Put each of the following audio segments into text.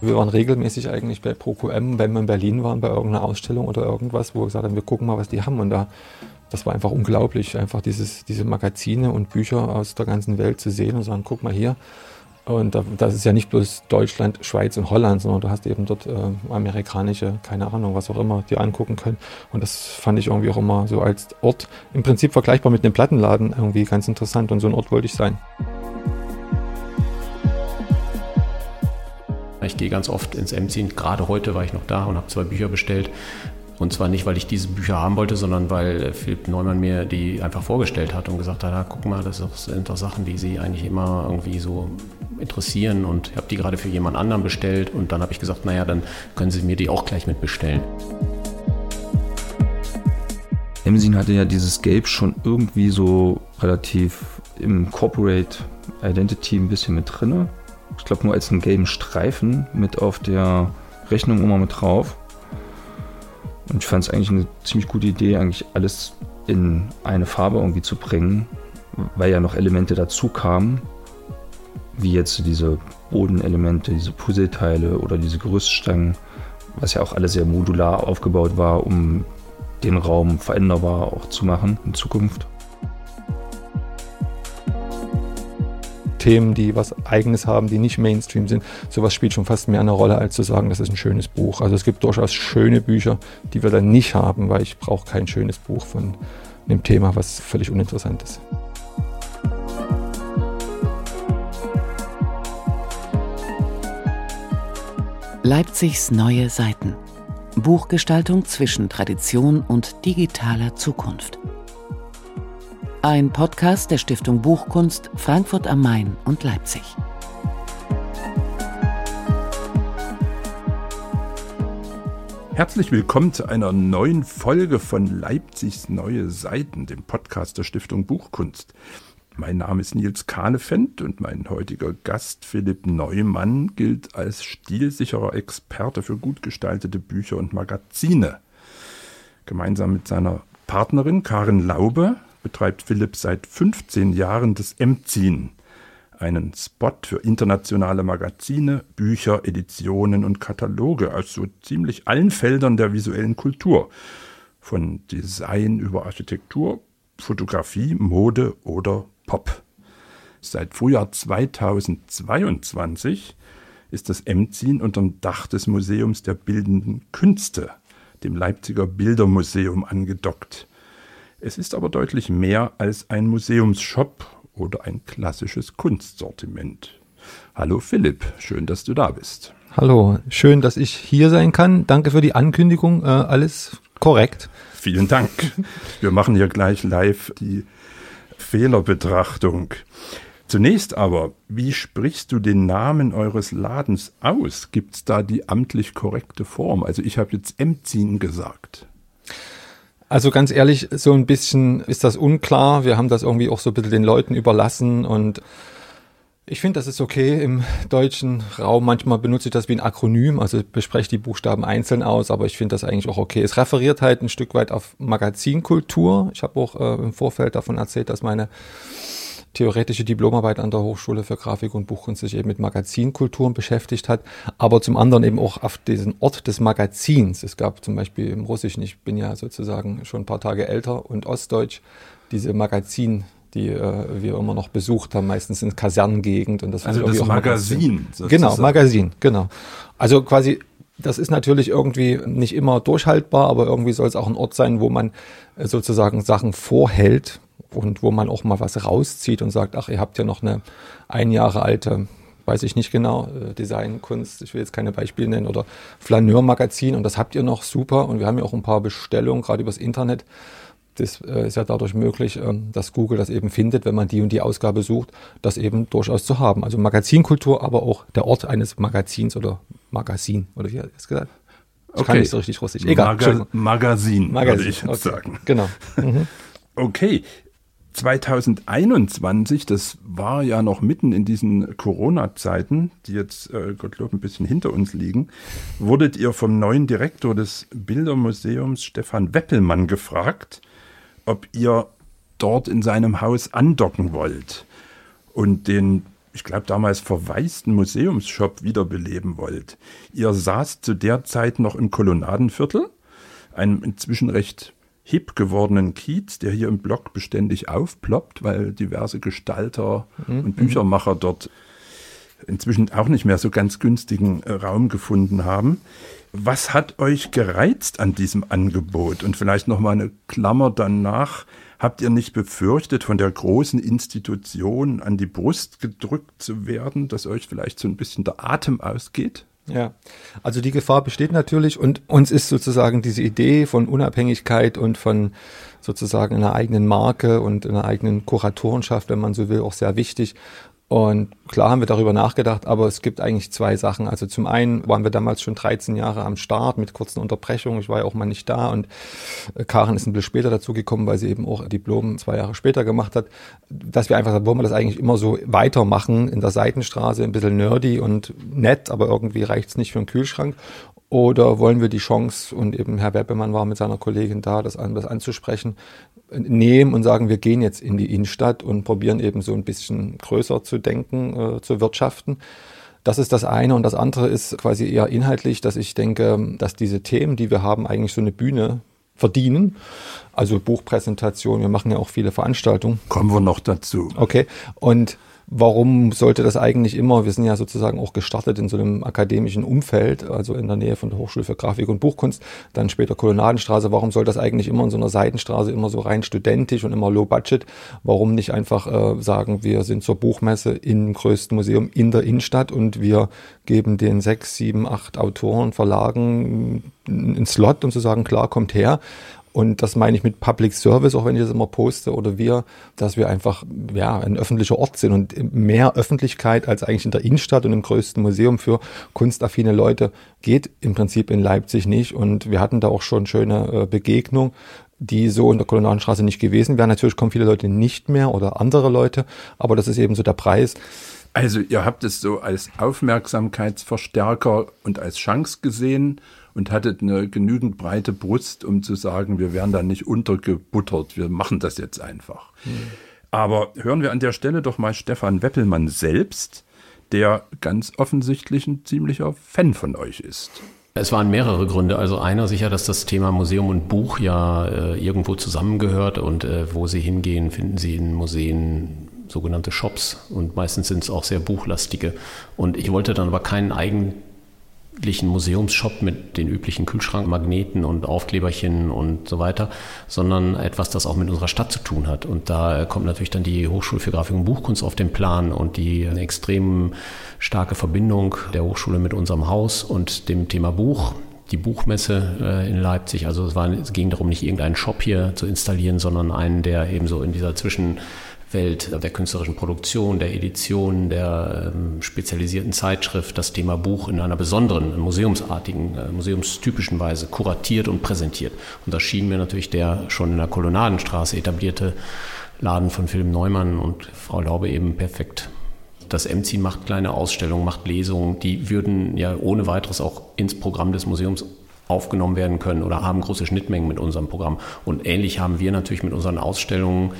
Wir waren regelmäßig eigentlich bei ProQM, wenn wir in Berlin waren, bei irgendeiner Ausstellung oder irgendwas, wo wir gesagt haben, wir gucken mal, was die haben. Und da, das war einfach unglaublich, einfach dieses, diese Magazine und Bücher aus der ganzen Welt zu sehen und sagen, guck mal hier. Und das ist ja nicht bloß Deutschland, Schweiz und Holland, sondern du hast eben dort äh, amerikanische, keine Ahnung, was auch immer, die angucken können. Und das fand ich irgendwie auch immer so als Ort, im Prinzip vergleichbar mit einem Plattenladen, irgendwie ganz interessant. Und so ein Ort wollte ich sein. Gehe ganz oft ins M10. Gerade heute war ich noch da und habe zwei Bücher bestellt. Und zwar nicht, weil ich diese Bücher haben wollte, sondern weil äh, Philipp Neumann mir die einfach vorgestellt hat und gesagt hat, ah, guck mal, das sind doch Sachen, die Sie eigentlich immer irgendwie so interessieren und ich habe die gerade für jemand anderen bestellt und dann habe ich gesagt, naja, dann können Sie mir die auch gleich mitbestellen. Emsin hatte ja dieses Gelb schon irgendwie so relativ im Corporate Identity ein bisschen mit drinne. Ich glaube nur als einen gelben Streifen mit auf der Rechnung immer mit drauf. Und ich fand es eigentlich eine ziemlich gute Idee, eigentlich alles in eine Farbe irgendwie zu bringen, weil ja noch Elemente dazu kamen, wie jetzt diese Bodenelemente, diese Puzzleteile oder diese Gerüststangen, was ja auch alles sehr modular aufgebaut war, um den Raum veränderbar auch zu machen in Zukunft. Themen, die was Eigenes haben, die nicht Mainstream sind. Sowas spielt schon fast mehr eine Rolle, als zu sagen, das ist ein schönes Buch. Also es gibt durchaus schöne Bücher, die wir dann nicht haben, weil ich brauche kein schönes Buch von einem Thema, was völlig uninteressant ist. Leipzigs neue Seiten. Buchgestaltung zwischen Tradition und digitaler Zukunft. Ein Podcast der Stiftung Buchkunst Frankfurt am Main und Leipzig. Herzlich willkommen zu einer neuen Folge von Leipzigs Neue Seiten, dem Podcast der Stiftung Buchkunst. Mein Name ist Nils Kahnefendt und mein heutiger Gast Philipp Neumann gilt als stilsicherer Experte für gut gestaltete Bücher und Magazine. Gemeinsam mit seiner Partnerin Karin Laube betreibt Philipp seit 15 Jahren das M-Ziehen, einen Spot für internationale Magazine, Bücher, Editionen und Kataloge aus so ziemlich allen Feldern der visuellen Kultur, von Design über Architektur, Fotografie, Mode oder Pop. Seit Frühjahr 2022 ist das M-Ziehen unterm Dach des Museums der Bildenden Künste, dem Leipziger Bildermuseum, angedockt. Es ist aber deutlich mehr als ein Museumsshop oder ein klassisches Kunstsortiment. Hallo Philipp, schön, dass du da bist. Hallo, schön, dass ich hier sein kann. Danke für die Ankündigung. Äh, alles korrekt. Vielen Dank. Wir machen hier gleich live die Fehlerbetrachtung. Zunächst aber, wie sprichst du den Namen eures Ladens aus? Gibt es da die amtlich korrekte Form? Also ich habe jetzt Emzin gesagt. Also ganz ehrlich, so ein bisschen ist das unklar. Wir haben das irgendwie auch so ein bisschen den Leuten überlassen und ich finde, das ist okay im deutschen Raum. Manchmal benutze ich das wie ein Akronym, also bespreche die Buchstaben einzeln aus, aber ich finde das eigentlich auch okay. Es referiert halt ein Stück weit auf Magazinkultur. Ich habe auch äh, im Vorfeld davon erzählt, dass meine theoretische Diplomarbeit an der Hochschule für Grafik und Buchkunst sich eben mit Magazinkulturen beschäftigt hat, aber zum anderen eben auch auf diesen Ort des Magazins. Es gab zum Beispiel im Russischen, ich bin ja sozusagen schon ein paar Tage älter und Ostdeutsch, diese Magazin die äh, wir immer noch besucht haben, meistens in Kasernengegend. Und das also das Magazin. Genau, Magazin, genau. Also quasi, das ist natürlich irgendwie nicht immer durchhaltbar, aber irgendwie soll es auch ein Ort sein, wo man äh, sozusagen Sachen vorhält, und wo man auch mal was rauszieht und sagt, ach, ihr habt ja noch eine ein Jahre alte, weiß ich nicht genau, äh, Designkunst, ich will jetzt keine Beispiele nennen, oder Flaneur-Magazin und das habt ihr noch super und wir haben ja auch ein paar Bestellungen, gerade übers Internet. Das äh, ist ja dadurch möglich, ähm, dass Google das eben findet, wenn man die und die Ausgabe sucht, das eben durchaus zu haben. Also Magazinkultur, aber auch der Ort eines Magazins oder Magazin, oder wie hat er es gesagt? Ich okay. kann nicht so richtig russisch. Egal. Maga Magazin, Magazin, würde ich jetzt okay. sagen. Genau. Mhm. Okay, 2021, das war ja noch mitten in diesen Corona-Zeiten, die jetzt äh, Gottlob ein bisschen hinter uns liegen, wurdet ihr vom neuen Direktor des Bildermuseums Stefan Weppelmann gefragt, ob ihr dort in seinem Haus andocken wollt und den ich glaube damals verwaisten Museumsshop wiederbeleben wollt. Ihr saßt zu der Zeit noch im Kolonnadenviertel, einem inzwischen recht hip gewordenen Kiez, der hier im Blog beständig aufploppt, weil diverse Gestalter mhm. und Büchermacher dort inzwischen auch nicht mehr so ganz günstigen äh, Raum gefunden haben. Was hat euch gereizt an diesem Angebot? Und vielleicht noch mal eine Klammer danach. Habt ihr nicht befürchtet, von der großen Institution an die Brust gedrückt zu werden, dass euch vielleicht so ein bisschen der Atem ausgeht? Ja, also die Gefahr besteht natürlich und uns ist sozusagen diese Idee von Unabhängigkeit und von sozusagen einer eigenen Marke und einer eigenen Kuratorenschaft, wenn man so will, auch sehr wichtig. Und klar haben wir darüber nachgedacht, aber es gibt eigentlich zwei Sachen. Also zum einen waren wir damals schon 13 Jahre am Start mit kurzen Unterbrechungen. Ich war ja auch mal nicht da und äh, Karen ist ein bisschen später dazugekommen, weil sie eben auch Diplom zwei Jahre später gemacht hat. Dass wir einfach sagen, wollen wir das eigentlich immer so weitermachen in der Seitenstraße, ein bisschen nerdy und nett, aber irgendwie reicht's nicht für einen Kühlschrank. Oder wollen wir die Chance, und eben Herr Weppemann war mit seiner Kollegin da, das, das anzusprechen, nehmen und sagen, wir gehen jetzt in die Innenstadt und probieren eben so ein bisschen größer zu denken, äh, zu wirtschaften. Das ist das eine und das andere ist quasi eher inhaltlich, dass ich denke, dass diese Themen, die wir haben, eigentlich so eine Bühne verdienen. Also Buchpräsentation, wir machen ja auch viele Veranstaltungen. Kommen wir noch dazu. Okay. Und warum sollte das eigentlich immer, wir sind ja sozusagen auch gestartet in so einem akademischen Umfeld, also in der Nähe von der Hochschule für Grafik und Buchkunst, dann später Kolonnadenstraße, warum soll das eigentlich immer in so einer Seitenstraße immer so rein studentisch und immer low budget? Warum nicht einfach äh, sagen, wir sind zur Buchmesse im größten Museum in der Innenstadt und wir geben den sechs, sieben, acht Autoren, Verlagen einen Slot, um zu sagen, klar, kommt her und das meine ich mit Public Service, auch wenn ich das immer poste oder wir, dass wir einfach ja, ein öffentlicher Ort sind und mehr Öffentlichkeit als eigentlich in der Innenstadt und im größten Museum für kunstaffine Leute geht im Prinzip in Leipzig nicht. Und wir hatten da auch schon schöne äh, Begegnungen die so in der Kolonialstraße nicht gewesen wären. Natürlich kommen viele Leute nicht mehr oder andere Leute, aber das ist eben so der Preis. Also ihr habt es so als Aufmerksamkeitsverstärker und als Chance gesehen und hattet eine genügend breite Brust, um zu sagen, wir werden da nicht untergebuttert, wir machen das jetzt einfach. Mhm. Aber hören wir an der Stelle doch mal Stefan Weppelmann selbst, der ganz offensichtlich ein ziemlicher Fan von euch ist. Es waren mehrere Gründe. Also einer sicher, dass das Thema Museum und Buch ja äh, irgendwo zusammengehört und äh, wo Sie hingehen, finden Sie in Museen sogenannte Shops und meistens sind es auch sehr buchlastige. Und ich wollte dann aber keinen eigenen üblichen Museumsshop mit den üblichen Kühlschrankmagneten und Aufkleberchen und so weiter, sondern etwas, das auch mit unserer Stadt zu tun hat. Und da kommt natürlich dann die Hochschule für Grafik und Buchkunst auf den Plan und die extrem starke Verbindung der Hochschule mit unserem Haus und dem Thema Buch die Buchmesse äh, in Leipzig. Also es, war, es ging darum, nicht irgendeinen Shop hier zu installieren, sondern einen, der eben so in dieser Zwischen Welt der künstlerischen Produktion, der Edition, der ähm, spezialisierten Zeitschrift das Thema Buch in einer besonderen, museumsartigen, äh, museumstypischen Weise kuratiert und präsentiert. Und da schien mir natürlich der schon in der Kolonnadenstraße etablierte Laden von Philipp Neumann und Frau Laube eben perfekt. Das MZI macht kleine Ausstellungen, macht Lesungen, die würden ja ohne weiteres auch ins Programm des Museums aufgenommen werden können oder haben große Schnittmengen mit unserem Programm. Und ähnlich haben wir natürlich mit unseren Ausstellungen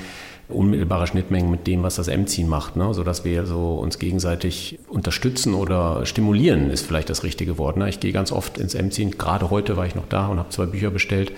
unmittelbare Schnittmengen mit dem, was das M-Ziehen macht, ne? sodass wir so uns gegenseitig unterstützen oder stimulieren, ist vielleicht das richtige Wort. Ne? Ich gehe ganz oft ins M-Ziehen, gerade heute war ich noch da und habe zwei Bücher bestellt.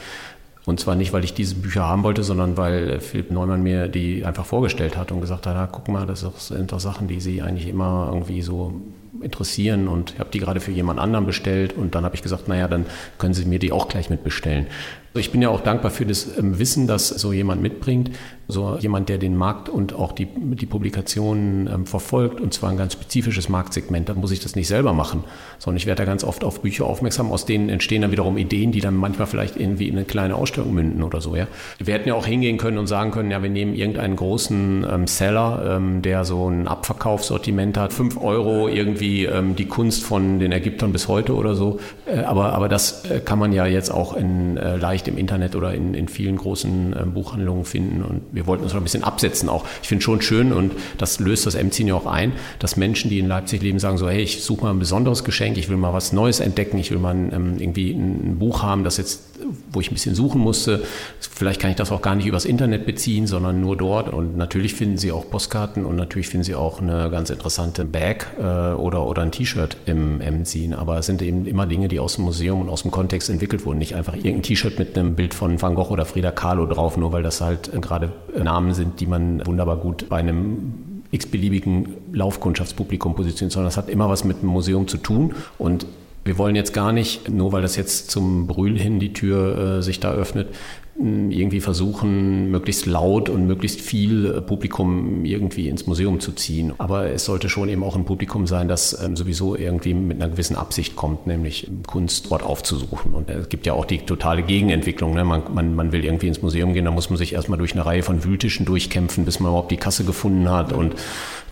Und zwar nicht, weil ich diese Bücher haben wollte, sondern weil Philipp Neumann mir die einfach vorgestellt hat und gesagt hat, ah, guck mal, das sind doch Sachen, die Sie eigentlich immer irgendwie so interessieren und ich habe die gerade für jemand anderen bestellt und dann habe ich gesagt, naja, dann können Sie mir die auch gleich mitbestellen. Ich bin ja auch dankbar für das ähm, Wissen, das so jemand mitbringt, so jemand, der den Markt und auch die, die Publikationen ähm, verfolgt und zwar ein ganz spezifisches Marktsegment. Da muss ich das nicht selber machen, sondern ich werde da ganz oft auf Bücher aufmerksam. Aus denen entstehen dann wiederum Ideen, die dann manchmal vielleicht irgendwie in eine kleine Ausstellung münden oder so. Ja, wir hätten ja auch hingehen können und sagen können, ja, wir nehmen irgendeinen großen ähm, Seller, ähm, der so ein Abverkaufssortiment hat, fünf Euro irgendwie ähm, die Kunst von den Ägyptern bis heute oder so. Äh, aber aber das äh, kann man ja jetzt auch in äh, leicht leicht im Internet oder in, in vielen großen äh, Buchhandlungen finden. Und wir wollten uns noch ein bisschen absetzen auch. Ich finde schon schön und das löst das M10 ja auch ein, dass Menschen, die in Leipzig leben, sagen so, hey, ich suche mal ein besonderes Geschenk, ich will mal was Neues entdecken, ich will mal ähm, irgendwie ein Buch haben, das jetzt wo ich ein bisschen suchen musste. Vielleicht kann ich das auch gar nicht übers Internet beziehen, sondern nur dort. Und natürlich finden Sie auch Postkarten und natürlich finden Sie auch eine ganz interessante Bag äh, oder, oder ein T-Shirt im M-Zine. Aber es sind eben immer Dinge, die aus dem Museum und aus dem Kontext entwickelt wurden. Nicht einfach irgendein T-Shirt mit einem Bild von Van Gogh oder Frida Kahlo drauf, nur weil das halt gerade Namen sind, die man wunderbar gut bei einem x-beliebigen Laufkundschaftspublikum positioniert, sondern das hat immer was mit dem Museum zu tun. Und wir wollen jetzt gar nicht, nur weil das jetzt zum Brühl hin die Tür äh, sich da öffnet, irgendwie versuchen, möglichst laut und möglichst viel äh, Publikum irgendwie ins Museum zu ziehen. Aber es sollte schon eben auch ein Publikum sein, das ähm, sowieso irgendwie mit einer gewissen Absicht kommt, nämlich Kunst dort aufzusuchen. Und es gibt ja auch die totale Gegenentwicklung. Ne? Man, man, man will irgendwie ins Museum gehen, da muss man sich erstmal durch eine Reihe von Wühltischen durchkämpfen, bis man überhaupt die Kasse gefunden hat. Und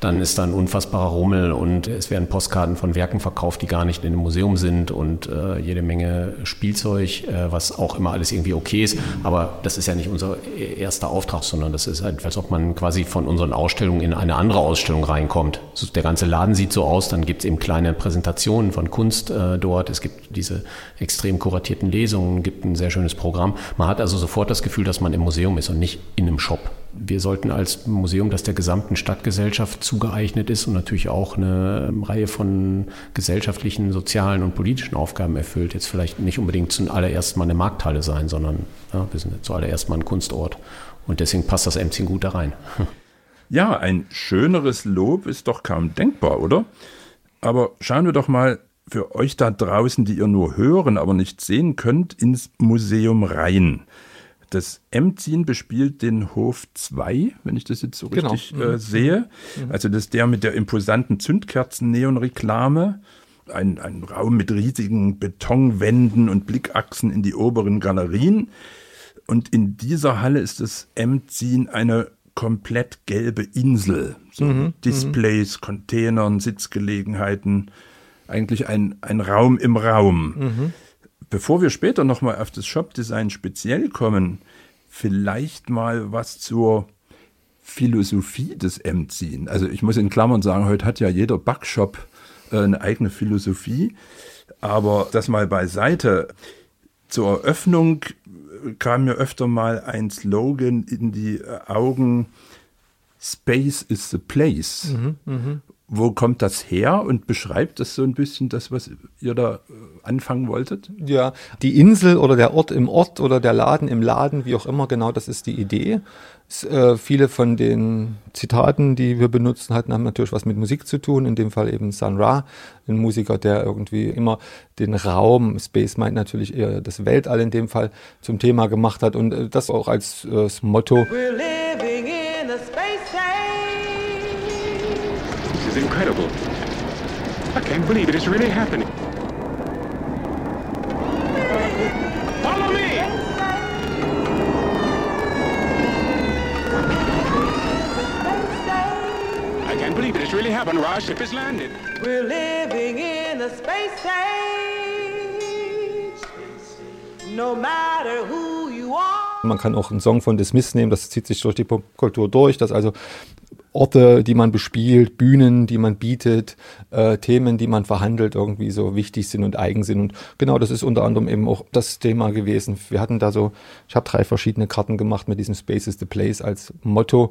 dann ist da ein unfassbarer Rummel und es werden Postkarten von Werken verkauft, die gar nicht in dem Museum sind und äh, jede Menge Spielzeug, äh, was auch immer alles irgendwie okay ist. Aber das ist ja nicht unser erster Auftrag, sondern das ist halt, als ob man quasi von unseren Ausstellungen in eine andere Ausstellung reinkommt. Der ganze Laden sieht so aus, dann gibt es eben kleine Präsentationen von Kunst äh, dort, es gibt diese extrem kuratierten Lesungen, gibt ein sehr schönes Programm. Man hat also sofort das Gefühl, dass man im Museum ist und nicht in einem Shop wir sollten als Museum, das der gesamten Stadtgesellschaft zugeeignet ist und natürlich auch eine Reihe von gesellschaftlichen, sozialen und politischen Aufgaben erfüllt, jetzt vielleicht nicht unbedingt zuallererst mal eine Markthalle sein, sondern ja, wir sind zuallererst mal ein Kunstort. Und deswegen passt das Emzing gut da rein. Ja, ein schöneres Lob ist doch kaum denkbar, oder? Aber schauen wir doch mal für euch da draußen, die ihr nur hören, aber nicht sehen könnt, ins Museum rein. Das Emzin bespielt den Hof 2, wenn ich das jetzt so genau. richtig äh, mhm. sehe. Mhm. Also das ist der mit der imposanten Zündkerzen-Neon-Reklame. Ein, ein Raum mit riesigen Betonwänden und Blickachsen in die oberen Galerien. Und in dieser Halle ist das Emzin eine komplett gelbe Insel. So mhm. mhm. Displays, Containern, Sitzgelegenheiten. Eigentlich ein, ein Raum im Raum. Mhm. Bevor wir später nochmal auf das Shop-Design speziell kommen, vielleicht mal was zur Philosophie des M-Ziehen. Also ich muss in Klammern sagen, heute hat ja jeder Backshop äh, eine eigene Philosophie. Aber das mal beiseite. Zur Eröffnung kam mir öfter mal ein Slogan in die Augen. Space is the place. Mhm, mh. Wo kommt das her und beschreibt das so ein bisschen das, was ihr da äh, anfangen wolltet? Ja, die Insel oder der Ort im Ort oder der Laden im Laden, wie auch immer, genau das ist die Idee. Es, äh, viele von den Zitaten, die wir benutzen hatten, haben natürlich was mit Musik zu tun. In dem Fall eben Sun Ra, ein Musiker, der irgendwie immer den Raum, Space meint natürlich eher das Weltall in dem Fall, zum Thema gemacht hat und äh, das auch als äh, Motto. We're living in a space incredible. I can't believe it. It's really happening. Follow me! I can't believe it. It's really happened. Our ship has landed. We're living in a space age. No matter who you are. Man kann auch einen Song von Dismiss nehmen, das zieht sich durch die Popkultur durch, dass also Orte, die man bespielt, Bühnen, die man bietet, äh, Themen, die man verhandelt, irgendwie so wichtig sind und eigen sind. Und genau das ist unter anderem eben auch das Thema gewesen. Wir hatten da so, ich habe drei verschiedene Karten gemacht mit diesem Space is the Place als Motto.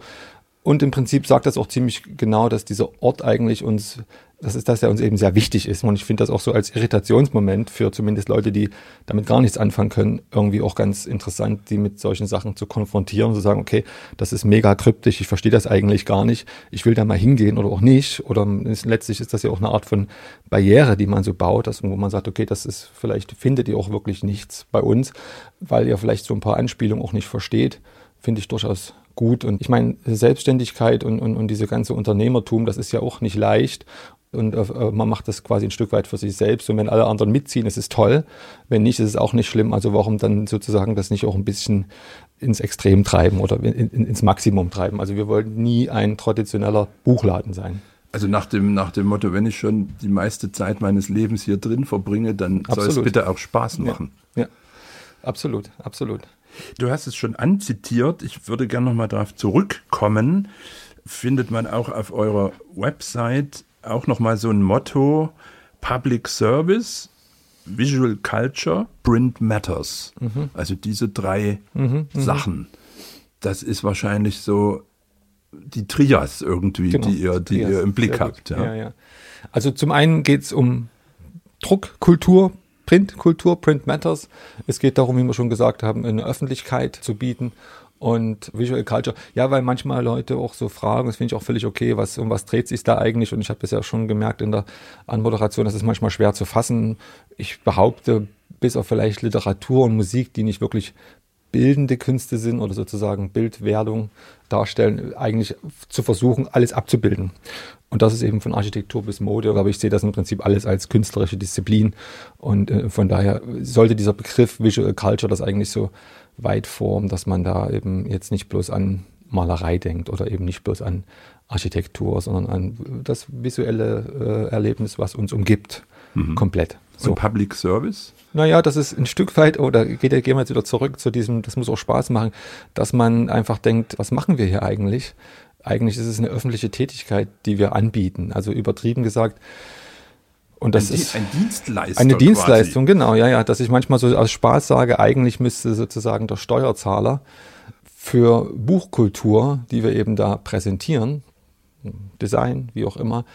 Und im Prinzip sagt das auch ziemlich genau, dass dieser Ort eigentlich uns das ist das, der uns eben sehr wichtig ist. Und ich finde das auch so als Irritationsmoment für zumindest Leute, die damit gar nichts anfangen können, irgendwie auch ganz interessant, die mit solchen Sachen zu konfrontieren und zu sagen, okay, das ist mega kryptisch, ich verstehe das eigentlich gar nicht, ich will da mal hingehen oder auch nicht. Oder letztlich ist das ja auch eine Art von Barriere, die man so baut, dass, wo man sagt, okay, das ist, vielleicht findet ihr auch wirklich nichts bei uns, weil ihr vielleicht so ein paar Anspielungen auch nicht versteht, finde ich durchaus gut. Und ich meine, Selbstständigkeit und, und, und diese ganze Unternehmertum, das ist ja auch nicht leicht und äh, man macht das quasi ein Stück weit für sich selbst. Und wenn alle anderen mitziehen, ist es toll. Wenn nicht, ist es auch nicht schlimm. Also warum dann sozusagen das nicht auch ein bisschen ins Extrem treiben oder in, in, ins Maximum treiben? Also wir wollten nie ein traditioneller Buchladen sein. Also nach dem, nach dem Motto, wenn ich schon die meiste Zeit meines Lebens hier drin verbringe, dann absolut. soll es bitte auch Spaß machen. Ja, ja. absolut, absolut. Du hast es schon anzitiert. Ich würde gerne nochmal darauf zurückkommen. Findet man auch auf eurer Website auch nochmal so ein Motto, Public Service Visual Culture, Print Matters. Mhm. Also diese drei mhm, mhm, Sachen. Das ist wahrscheinlich so die Trias irgendwie, genau, die, ihr, die ihr im Blick habt. Ja. Ja, ja. Also zum einen geht es um Druckkultur, Printkultur, Print Matters. Es geht darum, wie wir schon gesagt haben, eine Öffentlichkeit zu bieten und Visual Culture. Ja, weil manchmal Leute auch so fragen, das finde ich auch völlig okay, was, um was dreht sich da eigentlich? Und ich habe ja schon gemerkt in der Anmoderation, das ist manchmal schwer zu fassen. Ich behaupte, bis auf vielleicht Literatur und Musik, die nicht wirklich bildende Künste sind oder sozusagen Bildwerdung darstellen, eigentlich zu versuchen, alles abzubilden. Und das ist eben von Architektur bis Mode, aber ich sehe das im Prinzip alles als künstlerische Disziplin. Und äh, von daher sollte dieser Begriff Visual Culture das eigentlich so weit formen, dass man da eben jetzt nicht bloß an Malerei denkt oder eben nicht bloß an Architektur, sondern an das visuelle äh, Erlebnis, was uns umgibt, mhm. komplett. So. Und Public Service? Naja, das ist ein Stück weit, oder geht, gehen wir jetzt wieder zurück zu diesem, das muss auch Spaß machen, dass man einfach denkt, was machen wir hier eigentlich? Eigentlich ist es eine öffentliche Tätigkeit, die wir anbieten. Also übertrieben gesagt, und das ein, ist ein Dienstleister eine Dienstleistung, quasi. genau, ja, ja, dass ich manchmal so aus Spaß sage, eigentlich müsste sozusagen der Steuerzahler für Buchkultur, die wir eben da präsentieren, Design, wie auch immer,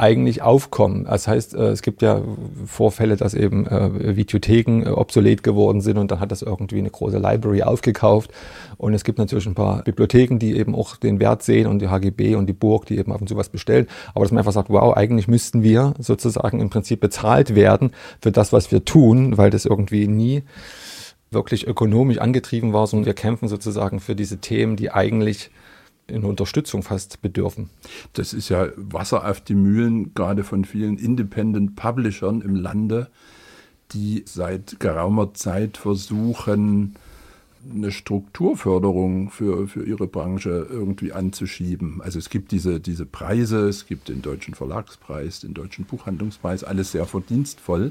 eigentlich aufkommen. Das heißt, äh, es gibt ja Vorfälle, dass eben äh, Videotheken äh, obsolet geworden sind und dann hat das irgendwie eine große Library aufgekauft. Und es gibt natürlich ein paar Bibliotheken, die eben auch den Wert sehen und die HGB und die Burg, die eben ab und zu was bestellen. Aber dass man einfach sagt, wow, eigentlich müssten wir sozusagen im Prinzip bezahlt werden für das, was wir tun, weil das irgendwie nie wirklich ökonomisch angetrieben war, sondern wir kämpfen sozusagen für diese Themen, die eigentlich in Unterstützung fast bedürfen. Das ist ja Wasser auf die Mühlen, gerade von vielen Independent Publishern im Lande, die seit geraumer Zeit versuchen, eine Strukturförderung für, für ihre Branche irgendwie anzuschieben. Also es gibt diese, diese Preise, es gibt den Deutschen Verlagspreis, den Deutschen Buchhandlungspreis, alles sehr verdienstvoll.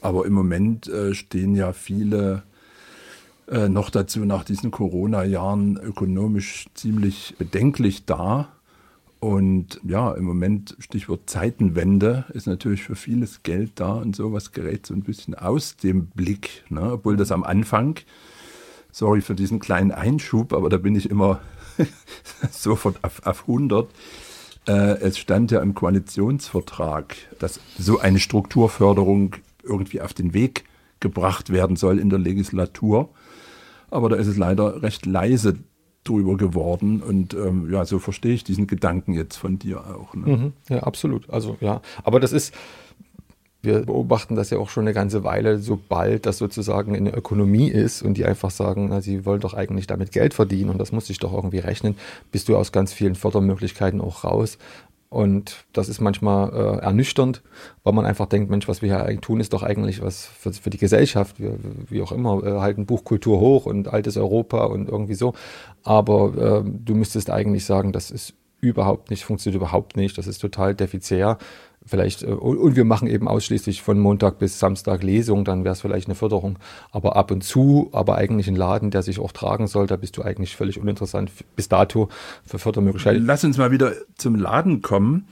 Aber im Moment äh, stehen ja viele äh, noch dazu nach diesen Corona-Jahren ökonomisch ziemlich bedenklich da. Und ja, im Moment, Stichwort Zeitenwende, ist natürlich für vieles Geld da und sowas gerät so ein bisschen aus dem Blick. Ne? Obwohl das am Anfang, sorry für diesen kleinen Einschub, aber da bin ich immer sofort auf, auf 100. Äh, es stand ja im Koalitionsvertrag, dass so eine Strukturförderung irgendwie auf den Weg gebracht werden soll in der Legislatur. Aber da ist es leider recht leise drüber geworden. Und ähm, ja, so verstehe ich diesen Gedanken jetzt von dir auch. Ne? Mhm, ja, absolut. Also ja, aber das ist, wir beobachten das ja auch schon eine ganze Weile, sobald das sozusagen in der Ökonomie ist und die einfach sagen, na, sie wollen doch eigentlich damit Geld verdienen und das muss sich doch irgendwie rechnen, bist du aus ganz vielen Fördermöglichkeiten auch raus. Und das ist manchmal äh, ernüchternd, weil man einfach denkt, Mensch, was wir hier eigentlich tun, ist doch eigentlich was für, für die Gesellschaft. Wir, wie auch immer, äh, halten Buchkultur hoch und altes Europa und irgendwie so. Aber äh, du müsstest eigentlich sagen, das ist überhaupt nicht, funktioniert überhaupt nicht. Das ist total defizitär vielleicht, äh, und wir machen eben ausschließlich von Montag bis Samstag Lesung, dann wäre es vielleicht eine Förderung. Aber ab und zu, aber eigentlich ein Laden, der sich auch tragen soll, da bist du eigentlich völlig uninteressant bis dato für Fördermöglichkeiten. Lass uns mal wieder zum Laden kommen.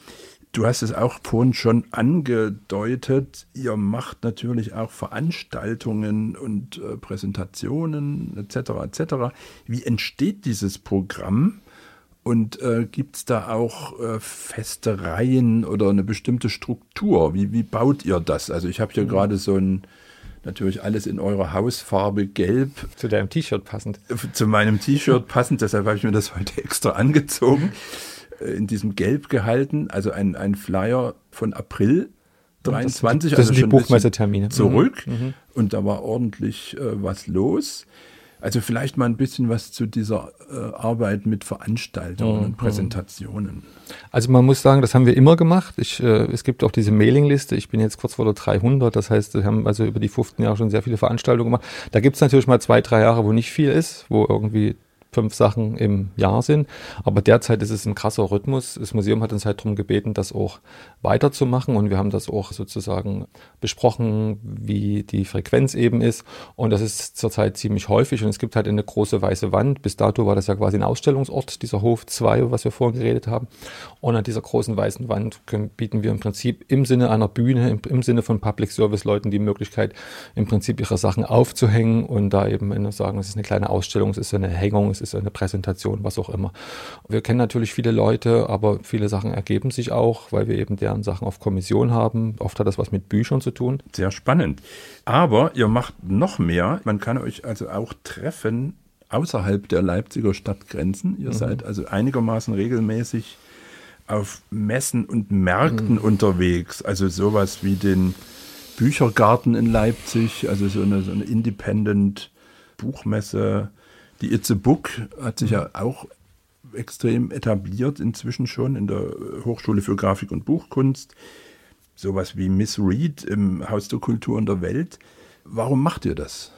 Du hast es auch vorhin schon angedeutet. Ihr macht natürlich auch Veranstaltungen und äh, Präsentationen etc. etc. Wie entsteht dieses Programm? Und äh, gibt es da auch äh, feste Reihen oder eine bestimmte Struktur? Wie, wie baut ihr das? Also ich habe hier mhm. gerade so ein, natürlich alles in eurer Hausfarbe gelb. Zu deinem T-Shirt passend. Äh, zu meinem T-Shirt passend, deshalb habe ich mir das heute extra angezogen. Äh, in diesem Gelb gehalten, also ein, ein Flyer von April 23, das, das also sind die Buchmessetermine. Zurück. Mhm. mhm. Und da war ordentlich äh, was los. Also vielleicht mal ein bisschen was zu dieser äh, Arbeit mit Veranstaltungen mhm. und Präsentationen. Also man muss sagen, das haben wir immer gemacht. Ich, äh, es gibt auch diese Mailingliste. Ich bin jetzt kurz vor der 300. Das heißt, wir haben also über die 15 Jahre schon sehr viele Veranstaltungen gemacht. Da gibt es natürlich mal zwei, drei Jahre, wo nicht viel ist, wo irgendwie fünf Sachen im Jahr sind. Aber derzeit ist es ein krasser Rhythmus. Das Museum hat uns halt darum gebeten, das auch weiterzumachen und wir haben das auch sozusagen besprochen, wie die Frequenz eben ist. Und das ist zurzeit ziemlich häufig und es gibt halt eine große weiße Wand. Bis dato war das ja quasi ein Ausstellungsort, dieser Hof 2, was wir vorhin geredet haben. Und an dieser großen weißen Wand können, bieten wir im Prinzip im Sinne einer Bühne, im, im Sinne von Public Service Leuten die Möglichkeit, im Prinzip ihre Sachen aufzuhängen und da eben sagen, es ist eine kleine Ausstellung, es ist eine Hängung, es ist eine Präsentation, was auch immer. Wir kennen natürlich viele Leute, aber viele Sachen ergeben sich auch, weil wir eben deren Sachen auf Kommission haben. Oft hat das was mit Büchern zu tun. Sehr spannend. Aber ihr macht noch mehr. Man kann euch also auch treffen außerhalb der Leipziger Stadtgrenzen. Ihr mhm. seid also einigermaßen regelmäßig auf Messen und Märkten mhm. unterwegs. Also sowas wie den Büchergarten in Leipzig, also so eine, so eine Independent Buchmesse. Die It's a Book hat sich ja auch extrem etabliert inzwischen schon in der Hochschule für Grafik und Buchkunst. Sowas wie Miss Read im Haus der Kultur und der Welt. Warum macht ihr das?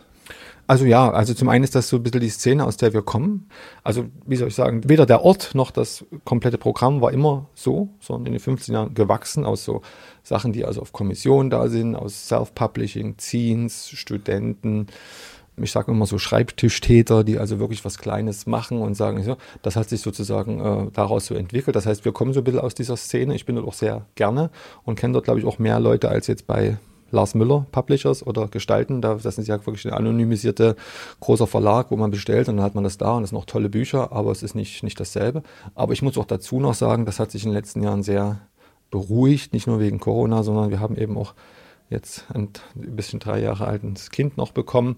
Also ja, also zum einen ist das so ein bisschen die Szene, aus der wir kommen. Also wie soll ich sagen, weder der Ort noch das komplette Programm war immer so, sondern in den 15 Jahren gewachsen aus so Sachen, die also auf Kommission da sind, aus Self-Publishing, Zines, Studenten, ich sage immer so Schreibtischtäter, die also wirklich was Kleines machen und sagen, so, das hat sich sozusagen äh, daraus so entwickelt. Das heißt, wir kommen so ein bisschen aus dieser Szene. Ich bin dort auch sehr gerne und kenne dort, glaube ich, auch mehr Leute als jetzt bei Lars Müller Publishers oder Gestalten. Da, das ist ja wirklich ein anonymisierte großer Verlag, wo man bestellt und dann hat man das da und es sind noch tolle Bücher, aber es ist nicht, nicht dasselbe. Aber ich muss auch dazu noch sagen, das hat sich in den letzten Jahren sehr beruhigt, nicht nur wegen Corona, sondern wir haben eben auch jetzt ein bisschen drei Jahre altes Kind noch bekommen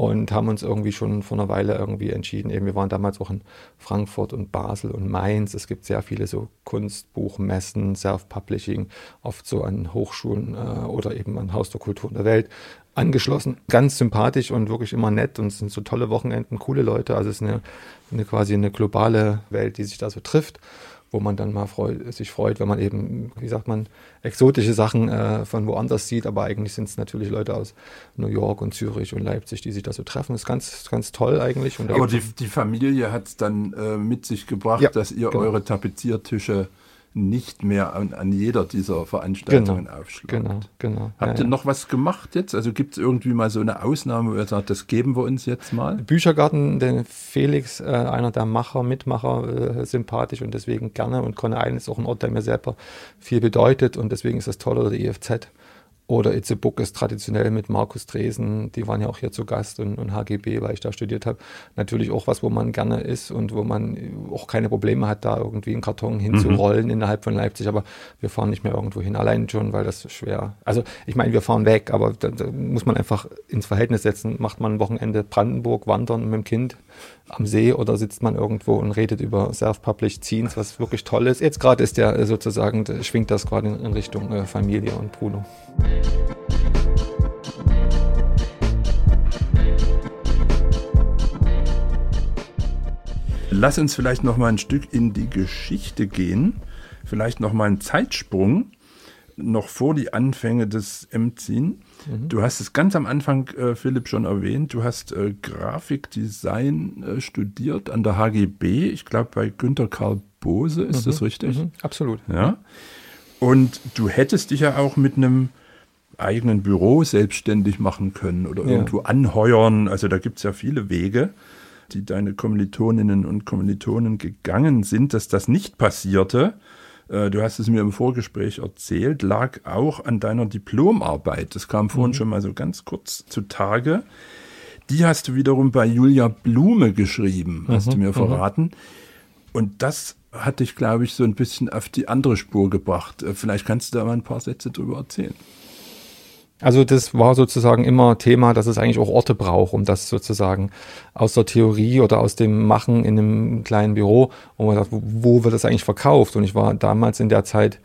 und haben uns irgendwie schon vor einer Weile irgendwie entschieden. Eben, wir waren damals auch in Frankfurt und Basel und Mainz. Es gibt sehr viele so Kunstbuchmessen, Self-Publishing, oft so an Hochschulen äh, oder eben an Haus der Kultur in der Welt angeschlossen. Ganz sympathisch und wirklich immer nett und es sind so tolle Wochenenden, coole Leute. Also es ist eine, eine quasi eine globale Welt, die sich da so trifft wo man dann mal freut, sich freut, wenn man eben, wie sagt man, exotische Sachen äh, von woanders sieht, aber eigentlich sind es natürlich Leute aus New York und Zürich und Leipzig, die sich da so treffen. Das ist ganz, ganz toll eigentlich. aber die, die Familie hat es dann äh, mit sich gebracht, ja, dass ihr genau. eure Tapeziertische nicht mehr an, an jeder dieser Veranstaltungen genau, aufschlägt. Genau, genau. Habt ja, ihr noch was gemacht jetzt? Also gibt es irgendwie mal so eine Ausnahme, wo ihr sagt, das geben wir uns jetzt mal? Büchergarten, den Felix, äh, einer der Macher, Mitmacher, äh, sympathisch und deswegen gerne. Und Conne Island ist auch ein Ort, der mir selber viel bedeutet und deswegen ist das toll, oder die EFZ oder Itze Book ist traditionell mit Markus Dresen, die waren ja auch hier zu Gast und, und HGB, weil ich da studiert habe, natürlich auch was, wo man gerne ist und wo man auch keine Probleme hat, da irgendwie einen Karton hinzurollen mhm. innerhalb von Leipzig. Aber wir fahren nicht mehr irgendwo hin, allein schon, weil das schwer. Also ich meine, wir fahren weg, aber da, da muss man einfach ins Verhältnis setzen. Macht man ein Wochenende Brandenburg wandern mit dem Kind am See oder sitzt man irgendwo und redet über Self-Published Scenes, was wirklich toll ist. Jetzt gerade ist der sozusagen, schwingt das gerade in, Richtung äh, Familie und Bruno. Lass uns vielleicht noch mal ein Stück in die Geschichte gehen, vielleicht noch mal einen Zeitsprung noch vor die Anfänge des MZIN. Mhm. Du hast es ganz am Anfang, äh, Philipp, schon erwähnt. Du hast äh, Grafikdesign äh, studiert an der HGB. Ich glaube, bei Günter Karl Bose ist mhm. das richtig? Mhm. Absolut. Ja. Und du hättest dich ja auch mit einem eigenen Büro selbstständig machen können oder ja. irgendwo anheuern. Also da gibt es ja viele Wege, die deine Kommilitoninnen und Kommilitonen gegangen sind, dass das nicht passierte. Äh, du hast es mir im Vorgespräch erzählt, lag auch an deiner Diplomarbeit. Das kam vorhin mhm. schon mal so ganz kurz zutage. Die hast du wiederum bei Julia Blume geschrieben, hast mhm. du mir mhm. verraten. Und das hat dich, glaube ich, so ein bisschen auf die andere Spur gebracht. Äh, vielleicht kannst du da mal ein paar Sätze drüber erzählen. Also das war sozusagen immer Thema, dass es eigentlich auch Orte braucht, um das sozusagen aus der Theorie oder aus dem Machen in einem kleinen Büro, wo man sagt, wo wird das eigentlich verkauft? Und ich war damals in der Zeit,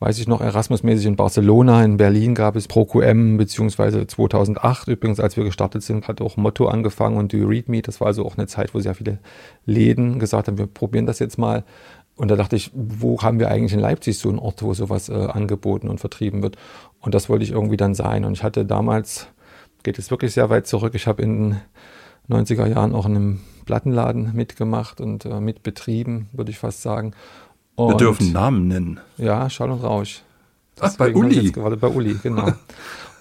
weiß ich noch, Erasmus-mäßig in Barcelona, in Berlin gab es ProQM, beziehungsweise 2008 übrigens, als wir gestartet sind, hat auch Motto angefangen und Do You Read Me? Das war also auch eine Zeit, wo sehr viele Läden gesagt haben, wir probieren das jetzt mal. Und da dachte ich, wo haben wir eigentlich in Leipzig so einen Ort, wo sowas äh, angeboten und vertrieben wird? Und das wollte ich irgendwie dann sein. Und ich hatte damals, geht es wirklich sehr weit zurück, ich habe in den 90er Jahren auch in einem Plattenladen mitgemacht und äh, mitbetrieben, würde ich fast sagen. Und, Wir dürfen Namen nennen. Ja, Schall und Rausch. Ach, bei Uli. Gerade bei Uli, genau.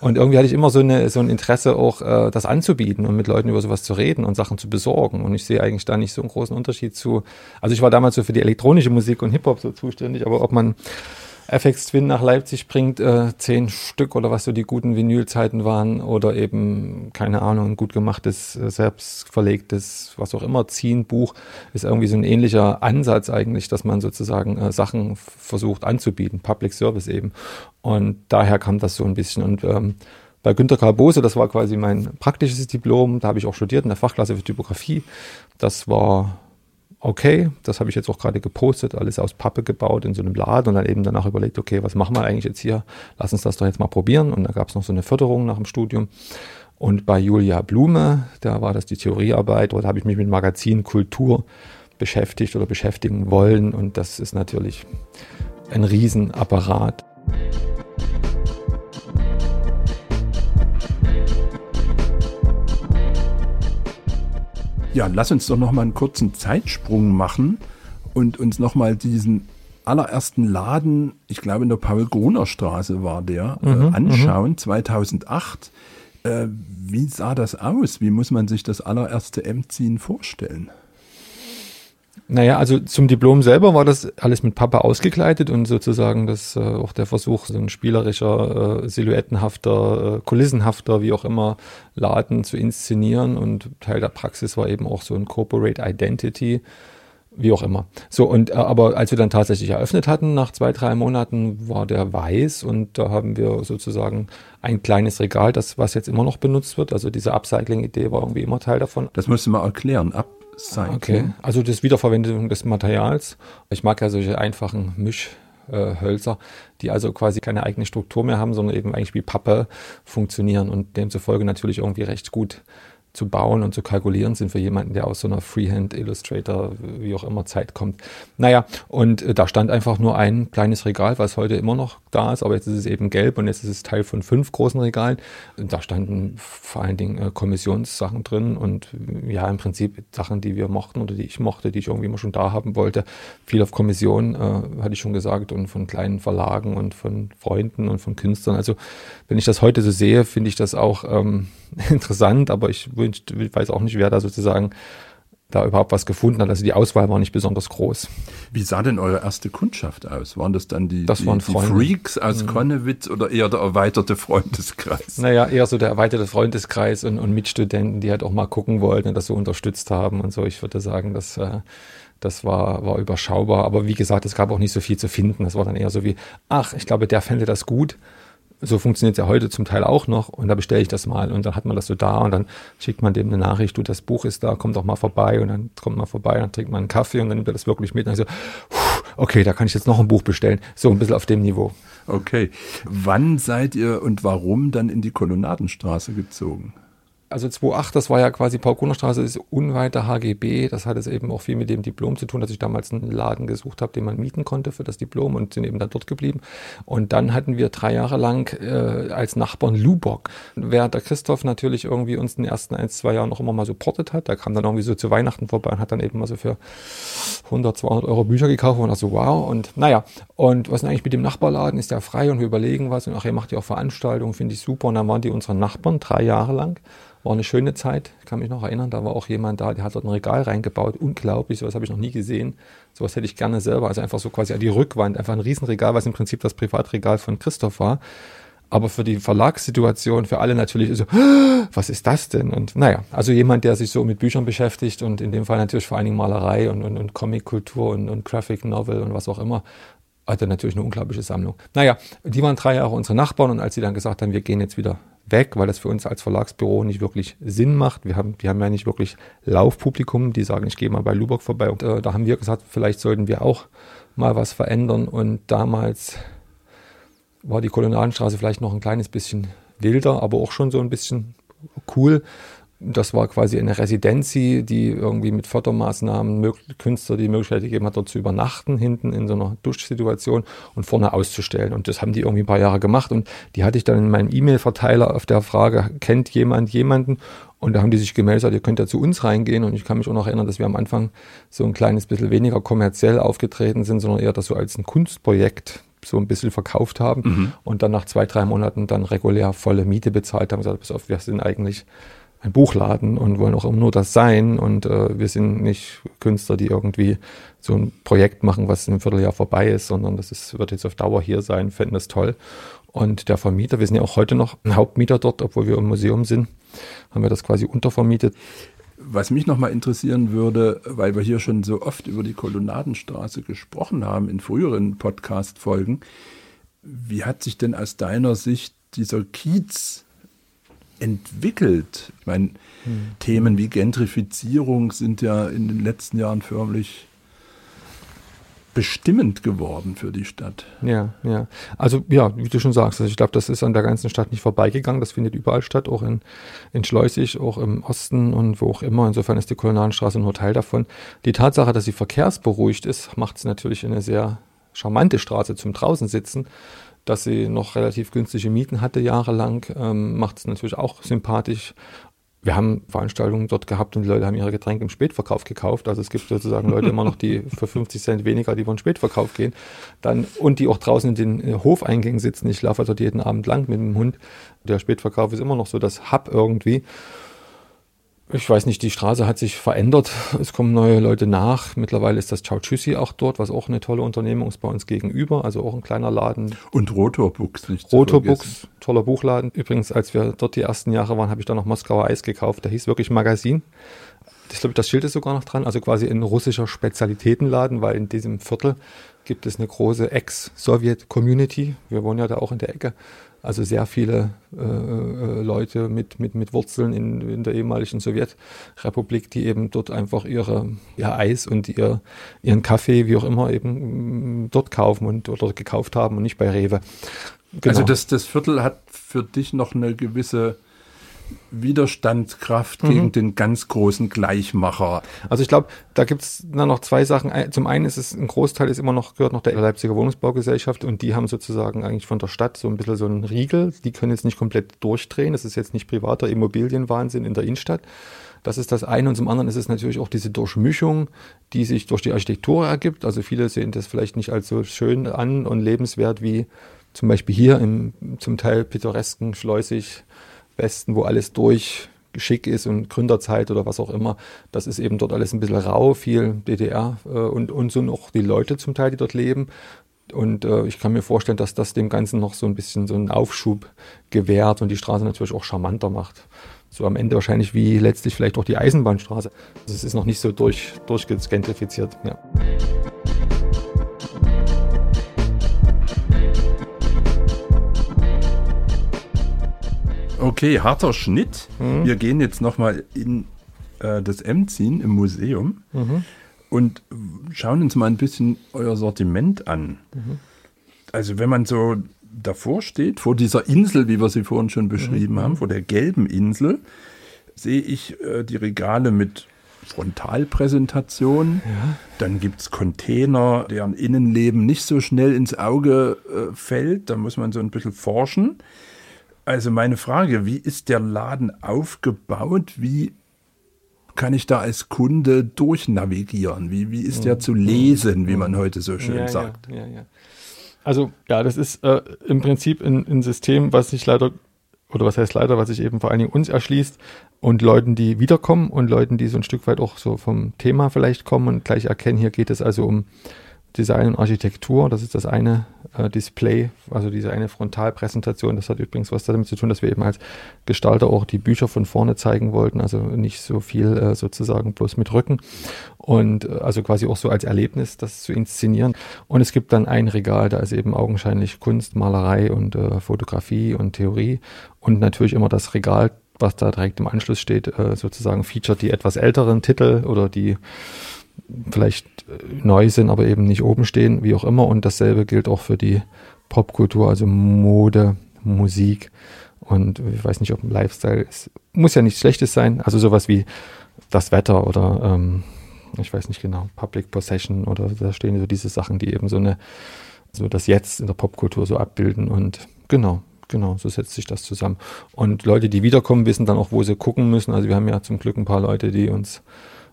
Und irgendwie hatte ich immer so, eine, so ein Interesse, auch äh, das anzubieten und mit Leuten über sowas zu reden und Sachen zu besorgen. Und ich sehe eigentlich da nicht so einen großen Unterschied zu. Also ich war damals so für die elektronische Musik und Hip-Hop so zuständig, aber ob man FX Twin nach Leipzig bringt, äh, zehn Stück oder was so die guten Vinylzeiten waren oder eben, keine Ahnung, ein gut gemachtes, äh, selbst verlegtes, was auch immer, Ziehen-Buch, ist irgendwie so ein ähnlicher Ansatz eigentlich, dass man sozusagen äh, Sachen versucht anzubieten, Public Service eben. Und daher kam das so ein bisschen und ähm, bei Günter Karl Bose, das war quasi mein praktisches Diplom, da habe ich auch studiert in der Fachklasse für Typografie. Das war okay, das habe ich jetzt auch gerade gepostet, alles aus Pappe gebaut in so einem Laden und dann eben danach überlegt, okay, was machen wir eigentlich jetzt hier? Lass uns das doch jetzt mal probieren. Und da gab es noch so eine Förderung nach dem Studium. Und bei Julia Blume, da war das die Theoriearbeit, dort habe ich mich mit Magazin Kultur beschäftigt oder beschäftigen wollen. Und das ist natürlich ein Riesenapparat. Ja, lass uns doch noch mal einen kurzen Zeitsprung machen und uns noch mal diesen allerersten Laden, ich glaube in der Paul-Gruner-Straße war der, äh, mhm, äh, anschauen, mhm. 2008. Äh, wie sah das aus? Wie muss man sich das allererste M-Ziehen vorstellen? Naja, also zum Diplom selber war das alles mit Papa ausgekleidet und sozusagen das äh, auch der Versuch, so ein spielerischer, äh, silhouettenhafter, äh, kulissenhafter, wie auch immer, Laden zu inszenieren. Und Teil der Praxis war eben auch so ein Corporate Identity, wie auch immer. So, und äh, aber als wir dann tatsächlich eröffnet hatten, nach zwei, drei Monaten, war der weiß und da haben wir sozusagen ein kleines Regal, das was jetzt immer noch benutzt wird. Also diese Upcycling-Idee war irgendwie immer Teil davon. Das müssen wir erklären. Up sein. Okay, also das Wiederverwendung des Materials. Ich mag ja solche einfachen Mischhölzer, die also quasi keine eigene Struktur mehr haben, sondern eben eigentlich wie Pappe funktionieren und demzufolge natürlich irgendwie recht gut zu bauen und zu kalkulieren sind für jemanden, der aus so einer Freehand Illustrator, wie auch immer, Zeit kommt. Naja, und äh, da stand einfach nur ein kleines Regal, was heute immer noch da ist, aber jetzt ist es eben gelb und jetzt ist es Teil von fünf großen Regalen. Und da standen vor allen Dingen äh, Kommissionssachen drin und ja, im Prinzip Sachen, die wir mochten oder die ich mochte, die ich irgendwie immer schon da haben wollte. Viel auf Kommission, äh, hatte ich schon gesagt, und von kleinen Verlagen und von Freunden und von Künstlern. Also wenn ich das heute so sehe, finde ich das auch ähm, interessant, aber ich weiß auch nicht, wer da sozusagen da überhaupt was gefunden hat. Also die Auswahl war nicht besonders groß. Wie sah denn eure erste Kundschaft aus? Waren das dann die, das die, die Freaks aus mhm. Konnewitz oder eher der erweiterte Freundeskreis? Naja, eher so der erweiterte Freundeskreis und, und Mitstudenten, die halt auch mal gucken wollten und das so unterstützt haben und so. Ich würde sagen, dass äh, das war, war überschaubar. Aber wie gesagt, es gab auch nicht so viel zu finden. Das war dann eher so wie, ach, ich glaube, der fände das gut so funktioniert es ja heute zum Teil auch noch und da bestelle ich das mal und dann hat man das so da und dann schickt man dem eine Nachricht, du, das Buch ist da, komm doch mal vorbei und dann kommt man vorbei, dann trinkt man einen Kaffee und dann nimmt er das wirklich mit und dann so, okay, da kann ich jetzt noch ein Buch bestellen. So ein bisschen auf dem Niveau. Okay. Wann seid ihr und warum dann in die Kolonnadenstraße gezogen? Also 2.8, das war ja quasi Paul Gruner Straße, ist unweit der HGB. Das hat es eben auch viel mit dem Diplom zu tun, dass ich damals einen Laden gesucht habe, den man mieten konnte für das Diplom und sind eben dann dort geblieben. Und dann hatten wir drei Jahre lang äh, als Nachbarn Lubok. Während der Christoph natürlich irgendwie uns in den ersten ein, zwei Jahren noch immer mal supportet hat, da kam dann irgendwie so zu Weihnachten vorbei und hat dann eben mal so für 100, 200 Euro Bücher gekauft und so, wow. Und naja, und was denn eigentlich mit dem Nachbarladen? Ist der frei und wir überlegen was und ach, ihr macht ja auch Veranstaltungen, finde ich super. Und dann waren die unsere Nachbarn drei Jahre lang. War eine schöne Zeit, kann mich noch erinnern, da war auch jemand da, der hat dort ein Regal reingebaut, unglaublich, sowas habe ich noch nie gesehen. Sowas hätte ich gerne selber, also einfach so quasi an die Rückwand, einfach ein Riesenregal, was im Prinzip das Privatregal von Christoph war. Aber für die Verlagssituation, für alle natürlich so, was ist das denn? Und naja, also jemand, der sich so mit Büchern beschäftigt und in dem Fall natürlich vor allen Dingen Malerei und, und, und Comic-Kultur und, und Graphic Novel und was auch immer, hatte natürlich eine unglaubliche Sammlung. Naja, die waren drei Jahre unsere Nachbarn und als sie dann gesagt haben, wir gehen jetzt wieder weg, weil das für uns als Verlagsbüro nicht wirklich Sinn macht. Wir haben, wir haben ja nicht wirklich Laufpublikum, die sagen, ich gehe mal bei Lubok vorbei. Und äh, da haben wir gesagt, vielleicht sollten wir auch mal was verändern. Und damals war die Kolonialenstraße vielleicht noch ein kleines bisschen wilder, aber auch schon so ein bisschen cool. Das war quasi eine Residenzi, die irgendwie mit Fördermaßnahmen Künstler die Möglichkeit gegeben hat, dort zu übernachten, hinten in so einer Duschsituation und vorne auszustellen. Und das haben die irgendwie ein paar Jahre gemacht. Und die hatte ich dann in meinem E-Mail-Verteiler auf der Frage, kennt jemand jemanden? Und da haben die sich gemeldet, ihr könnt ja zu uns reingehen. Und ich kann mich auch noch erinnern, dass wir am Anfang so ein kleines bisschen weniger kommerziell aufgetreten sind, sondern eher das so als ein Kunstprojekt so ein bisschen verkauft haben mhm. und dann nach zwei, drei Monaten dann regulär volle Miete bezahlt haben gesagt, pass auf, wir sind eigentlich ein Buchladen und wollen auch immer nur das sein. Und äh, wir sind nicht Künstler, die irgendwie so ein Projekt machen, was in einem Vierteljahr vorbei ist, sondern das ist, wird jetzt auf Dauer hier sein, fänden das toll. Und der Vermieter, wir sind ja auch heute noch ein Hauptmieter dort, obwohl wir im Museum sind, haben wir das quasi untervermietet. Was mich nochmal interessieren würde, weil wir hier schon so oft über die Kolonnadenstraße gesprochen haben in früheren Podcast-Folgen, wie hat sich denn aus deiner Sicht dieser Kiez entwickelt. Ich meine, hm. Themen wie Gentrifizierung sind ja in den letzten Jahren förmlich bestimmend geworden für die Stadt. Ja, ja. Also ja, wie du schon sagst, also ich glaube, das ist an der ganzen Stadt nicht vorbeigegangen. Das findet überall statt, auch in, in Schleusig, auch im Osten und wo auch immer. Insofern ist die Kolonialenstraße nur Teil davon. Die Tatsache, dass sie verkehrsberuhigt ist, macht es natürlich eine sehr charmante Straße zum draußen sitzen dass sie noch relativ günstige Mieten hatte jahrelang, ähm, macht es natürlich auch sympathisch. Wir haben Veranstaltungen dort gehabt und die Leute haben ihre Getränke im Spätverkauf gekauft. Also es gibt sozusagen Leute immer noch, die für 50 Cent weniger, die über den Spätverkauf gehen. Dann, und die auch draußen in den äh, Hofeingängen sitzen. Ich laufe dort jeden Abend lang mit dem Hund. Der Spätverkauf ist immer noch so das Hub irgendwie ich weiß nicht, die Straße hat sich verändert. Es kommen neue Leute nach. Mittlerweile ist das Ciao Tschüssi auch dort, was auch eine tolle Unternehmung ist bei uns gegenüber. Also auch ein kleiner Laden. Und Rotorbooks nicht Rotorbooks, toller Buchladen. Übrigens, als wir dort die ersten Jahre waren, habe ich da noch Moskauer Eis gekauft. Der hieß wirklich Magazin. Ich glaube, das Schild ist sogar noch dran. Also quasi ein russischer Spezialitätenladen, weil in diesem Viertel gibt es eine große Ex-Sowjet-Community. Wir wohnen ja da auch in der Ecke. Also sehr viele äh, äh, Leute mit, mit, mit Wurzeln in, in der ehemaligen Sowjetrepublik, die eben dort einfach ihre, ihr Eis und ihr, ihren Kaffee, wie auch immer, eben mm, dort kaufen und oder gekauft haben und nicht bei Rewe. Genau. Also das, das Viertel hat für dich noch eine gewisse Widerstandskraft mhm. gegen den ganz großen Gleichmacher. Also ich glaube, da gibt es noch zwei Sachen. Zum einen ist es ein Großteil ist immer noch gehört noch der Leipziger Wohnungsbaugesellschaft und die haben sozusagen eigentlich von der Stadt so ein bisschen so einen Riegel. Die können jetzt nicht komplett durchdrehen. Das ist jetzt nicht privater Immobilienwahnsinn in der Innenstadt. Das ist das eine. Und zum anderen ist es natürlich auch diese Durchmischung, die sich durch die Architektur ergibt. Also viele sehen das vielleicht nicht als so schön an und lebenswert wie zum Beispiel hier im zum Teil pittoresken, schleusig Westen, wo alles durch schick ist und Gründerzeit oder was auch immer. Das ist eben dort alles ein bisschen rau, viel DDR äh, und, und so noch die Leute zum Teil, die dort leben. Und äh, ich kann mir vorstellen, dass das dem Ganzen noch so ein bisschen so einen Aufschub gewährt und die Straße natürlich auch charmanter macht. So am Ende wahrscheinlich wie letztlich vielleicht auch die Eisenbahnstraße. Also es ist noch nicht so durch, durchgentrifiziert. Ja. Okay, harter Schnitt. Mhm. Wir gehen jetzt nochmal in äh, das Emzin im Museum mhm. und schauen uns mal ein bisschen euer Sortiment an. Mhm. Also wenn man so davor steht, vor dieser Insel, wie wir sie vorhin schon beschrieben mhm. haben, vor der gelben Insel, sehe ich äh, die Regale mit Frontalpräsentation. Ja. Dann gibt es Container, deren Innenleben nicht so schnell ins Auge äh, fällt. Da muss man so ein bisschen forschen. Also meine Frage, wie ist der Laden aufgebaut? Wie kann ich da als Kunde durchnavigieren? Wie, wie ist der zu lesen, wie man heute so schön ja, sagt? Ja, ja, also ja, das ist äh, im Prinzip ein, ein System, was sich leider, oder was heißt leider, was sich eben vor allen Dingen uns erschließt und Leuten, die wiederkommen und Leuten, die so ein Stück weit auch so vom Thema vielleicht kommen und gleich erkennen, hier geht es also um Design und Architektur. Das ist das eine äh, Display, also diese eine Frontalpräsentation. Das hat übrigens was damit zu tun, dass wir eben als Gestalter auch die Bücher von vorne zeigen wollten, also nicht so viel äh, sozusagen bloß mit Rücken und äh, also quasi auch so als Erlebnis das zu inszenieren. Und es gibt dann ein Regal, da ist eben augenscheinlich Kunst, Malerei und äh, Fotografie und Theorie und natürlich immer das Regal, was da direkt im Anschluss steht, äh, sozusagen featuret die etwas älteren Titel oder die vielleicht äh, neu sind, aber eben nicht oben stehen, wie auch immer. Und dasselbe gilt auch für die Popkultur, also Mode, Musik. Und ich weiß nicht, ob ein Lifestyle ist. Muss ja nichts Schlechtes sein. Also sowas wie das Wetter oder ähm, ich weiß nicht genau, Public Possession oder da stehen so diese Sachen, die eben so eine, so das Jetzt in der Popkultur so abbilden. Und genau, genau, so setzt sich das zusammen. Und Leute, die wiederkommen, wissen dann auch, wo sie gucken müssen. Also wir haben ja zum Glück ein paar Leute, die uns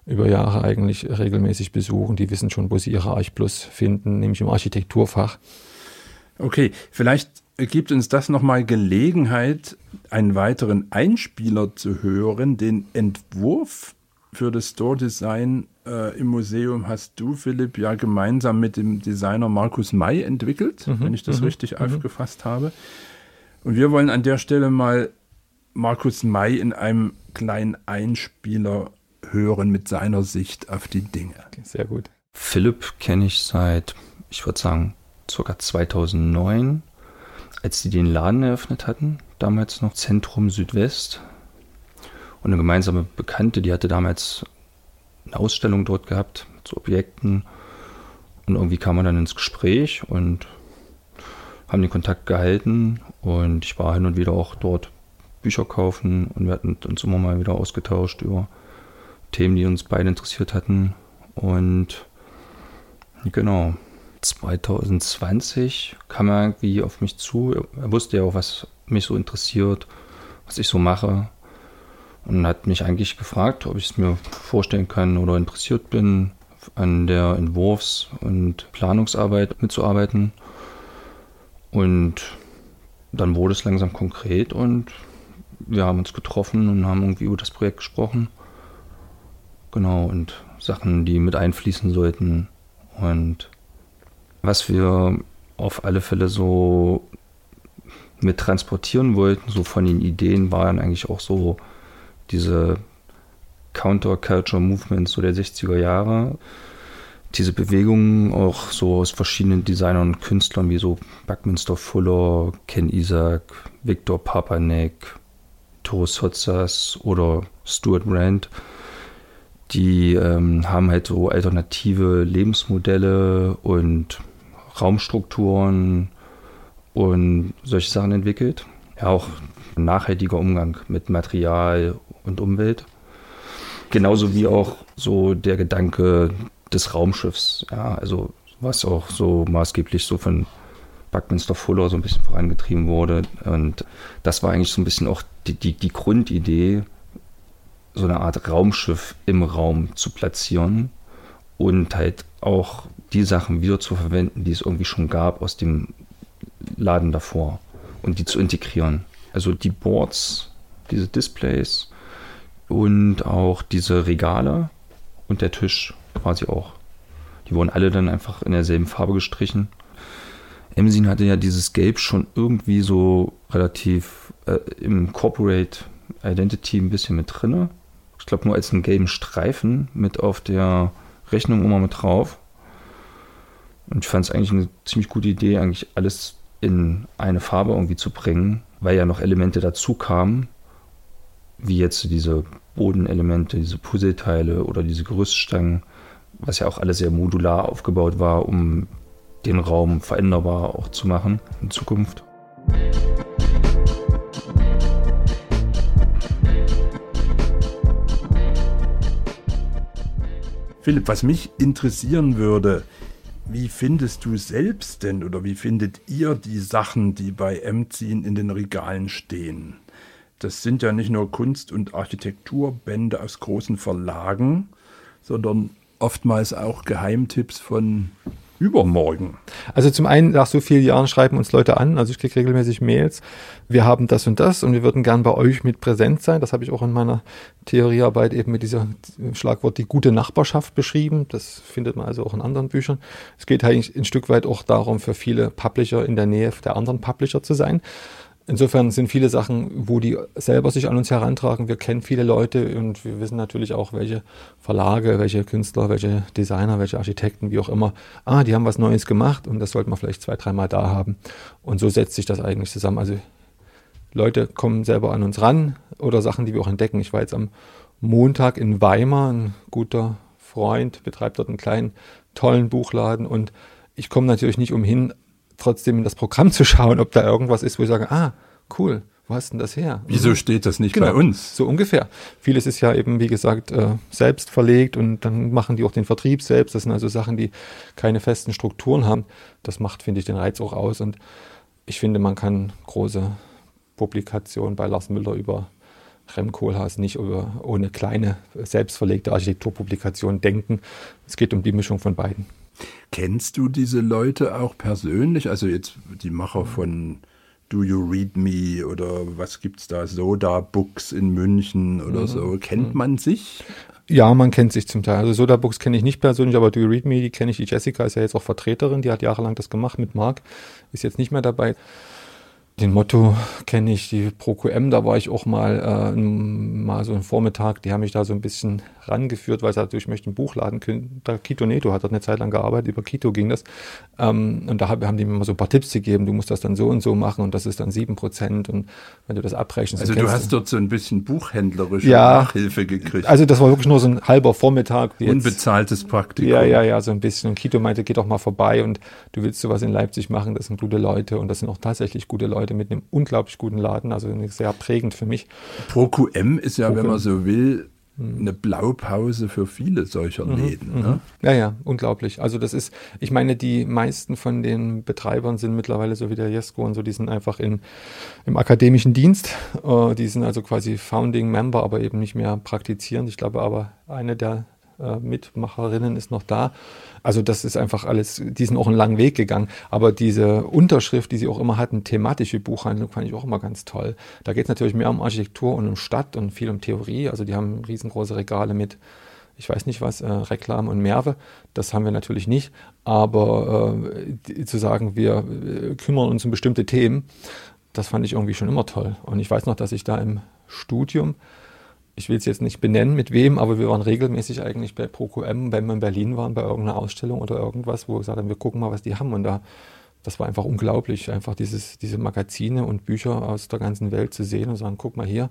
über Jahre eigentlich regelmäßig besuchen. Die wissen schon, wo sie ihre Arch Plus finden, nämlich im Architekturfach. Okay, vielleicht gibt uns das nochmal Gelegenheit, einen weiteren Einspieler zu hören. Den Entwurf für das Store Design äh, im Museum hast du, Philipp, ja gemeinsam mit dem Designer Markus May entwickelt, mhm, wenn ich das mhm, richtig mhm. aufgefasst habe. Und wir wollen an der Stelle mal Markus May in einem kleinen Einspieler hören mit seiner Sicht auf die Dinge. Sehr gut. Philipp kenne ich seit, ich würde sagen, ca. 2009, als sie den Laden eröffnet hatten, damals noch Zentrum Südwest. Und eine gemeinsame Bekannte, die hatte damals eine Ausstellung dort gehabt zu Objekten. Und irgendwie kam man dann ins Gespräch und haben den Kontakt gehalten. Und ich war hin und wieder auch dort Bücher kaufen und wir hatten uns immer mal wieder ausgetauscht über Themen, die uns beide interessiert hatten. Und genau, 2020 kam er irgendwie auf mich zu. Er wusste ja auch, was mich so interessiert, was ich so mache. Und hat mich eigentlich gefragt, ob ich es mir vorstellen kann oder interessiert bin, an der Entwurfs- und Planungsarbeit mitzuarbeiten. Und dann wurde es langsam konkret und wir haben uns getroffen und haben irgendwie über das Projekt gesprochen. Genau, und Sachen, die mit einfließen sollten. Und was wir auf alle Fälle so mit transportieren wollten, so von den Ideen, waren eigentlich auch so diese Counterculture Movements so der 60er Jahre. Diese Bewegungen auch so aus verschiedenen Designern und Künstlern wie so Buckminster Fuller, Ken Isaac, Viktor Papanek, Toro Sotsas oder Stuart Rand die ähm, haben halt so alternative Lebensmodelle und Raumstrukturen und solche Sachen entwickelt. Ja, auch nachhaltiger Umgang mit Material und Umwelt. Genauso wie auch so der Gedanke des Raumschiffs. Ja, also was auch so maßgeblich so von Buckminster Fuller so ein bisschen vorangetrieben wurde. Und das war eigentlich so ein bisschen auch die, die, die Grundidee so eine Art Raumschiff im Raum zu platzieren und halt auch die Sachen wieder zu verwenden, die es irgendwie schon gab aus dem Laden davor und die zu integrieren. Also die Boards, diese Displays und auch diese Regale und der Tisch quasi auch. Die wurden alle dann einfach in derselben Farbe gestrichen. Emsin hatte ja dieses Gelb schon irgendwie so relativ äh, im Corporate Identity ein bisschen mit drinne ich glaube nur als einen gelben Streifen mit auf der Rechnung immer mit drauf. Und ich fand es eigentlich eine ziemlich gute Idee, eigentlich alles in eine Farbe irgendwie zu bringen, weil ja noch Elemente dazu kamen, wie jetzt diese Bodenelemente, diese Puzzleteile oder diese Gerüststangen, was ja auch alles sehr modular aufgebaut war, um den Raum veränderbar auch zu machen in Zukunft. Philipp, was mich interessieren würde, wie findest du selbst denn oder wie findet ihr die Sachen, die bei Emzin in den Regalen stehen? Das sind ja nicht nur Kunst- und Architekturbände aus großen Verlagen, sondern oftmals auch Geheimtipps von übermorgen. Also zum einen, nach so vielen Jahren schreiben uns Leute an, also ich kriege regelmäßig Mails, wir haben das und das und wir würden gern bei euch mit präsent sein. Das habe ich auch in meiner Theoriearbeit eben mit dieser Schlagwort die gute Nachbarschaft beschrieben. Das findet man also auch in anderen Büchern. Es geht eigentlich ein Stück weit auch darum, für viele Publisher in der Nähe der anderen Publisher zu sein. Insofern sind viele Sachen, wo die selber sich an uns herantragen. Wir kennen viele Leute und wir wissen natürlich auch, welche Verlage, welche Künstler, welche Designer, welche Architekten, wie auch immer. Ah, die haben was Neues gemacht und das sollte man vielleicht zwei, dreimal da haben. Und so setzt sich das eigentlich zusammen. Also Leute kommen selber an uns ran oder Sachen, die wir auch entdecken. Ich war jetzt am Montag in Weimar, ein guter Freund betreibt dort einen kleinen, tollen Buchladen und ich komme natürlich nicht umhin, trotzdem in das Programm zu schauen, ob da irgendwas ist, wo ich sage, ah, cool, wo hast denn das her? Wieso steht das nicht Genau, bei uns? So ungefähr. Vieles ist ja eben, wie gesagt, äh, selbst verlegt und dann machen die auch den Vertrieb selbst. Das sind also Sachen, die keine festen Strukturen haben. Das macht, finde ich, den Reiz auch aus. Und ich finde, man kann große Publikationen bei Lars Müller über Rem Koolhaas nicht über, ohne kleine, selbstverlegte Architekturpublikationen denken. Es geht um die Mischung von beiden. Kennst du diese Leute auch persönlich? Also jetzt die Macher von Do You Read Me oder was gibt's da? Soda Books in München oder so. Kennt man sich? Ja, man kennt sich zum Teil. Also Soda Books kenne ich nicht persönlich, aber Do You Read Me, die kenne ich. Die Jessica ist ja jetzt auch Vertreterin, die hat jahrelang das gemacht mit Marc, ist jetzt nicht mehr dabei. Den Motto kenne ich, die ProQM, da war ich auch mal, äh, mal so einen Vormittag, die haben mich da so ein bisschen rangeführt, weil sie natürlich möchte einen Buchladen können. Da Kito Neto hat dort eine Zeit lang gearbeitet, über Kito ging das. Ähm, und da hab, haben die mir mal so ein paar Tipps gegeben, du musst das dann so und so machen und das ist dann sieben Prozent und wenn du das abrechnest. Also du hast dort so ein bisschen buchhändlerische Ja. Nachhilfe gekriegt. Also das war wirklich nur so ein halber Vormittag. Jetzt- Unbezahltes Praktikum. Ja, ja, ja, so ein bisschen. Und Kito meinte, geh doch mal vorbei und du willst sowas in Leipzig machen. Das sind gute Leute und das sind auch tatsächlich gute Leute mit einem unglaublich guten Laden. Also sehr prägend für mich. ProQM ist ja, wenn ProQM. man so will, Mhm. eine Blaupause für viele solcher Läden. Ne? Ja, ja, unglaublich. Also das ist, ich meine, die meisten von den Betreibern sind mittlerweile so wie der Jesko und so, die sind einfach in, im akademischen Dienst. Äh, die sind also quasi Founding Member, aber eben nicht mehr praktizierend. Ich glaube aber, eine der äh, Mitmacherinnen ist noch da. Also das ist einfach alles, die sind auch einen langen Weg gegangen. Aber diese Unterschrift, die sie auch immer hatten, thematische Buchhandlung, fand ich auch immer ganz toll. Da geht es natürlich mehr um Architektur und um Stadt und viel um Theorie. Also die haben riesengroße Regale mit ich weiß nicht was, äh, Reklam und Merve. Das haben wir natürlich nicht. Aber äh, zu sagen, wir äh, kümmern uns um bestimmte Themen, das fand ich irgendwie schon immer toll. Und ich weiß noch, dass ich da im Studium, ich will es jetzt nicht benennen, mit wem, aber wir waren regelmäßig eigentlich bei ProQM, wenn wir in Berlin waren, bei irgendeiner Ausstellung oder irgendwas, wo wir gesagt haben, wir gucken mal, was die haben. Und da, das war einfach unglaublich, einfach dieses, diese Magazine und Bücher aus der ganzen Welt zu sehen und sagen, guck mal hier.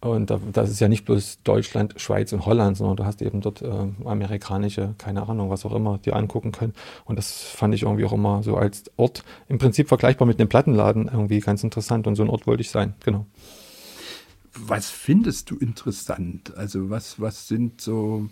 Und da, das ist ja nicht bloß Deutschland, Schweiz und Holland, sondern du hast eben dort äh, amerikanische, keine Ahnung, was auch immer, dir angucken können. Und das fand ich irgendwie auch immer so als Ort, im Prinzip vergleichbar mit einem Plattenladen, irgendwie ganz interessant. Und so ein Ort wollte ich sein, genau. Was findest du interessant? Also was, was sind so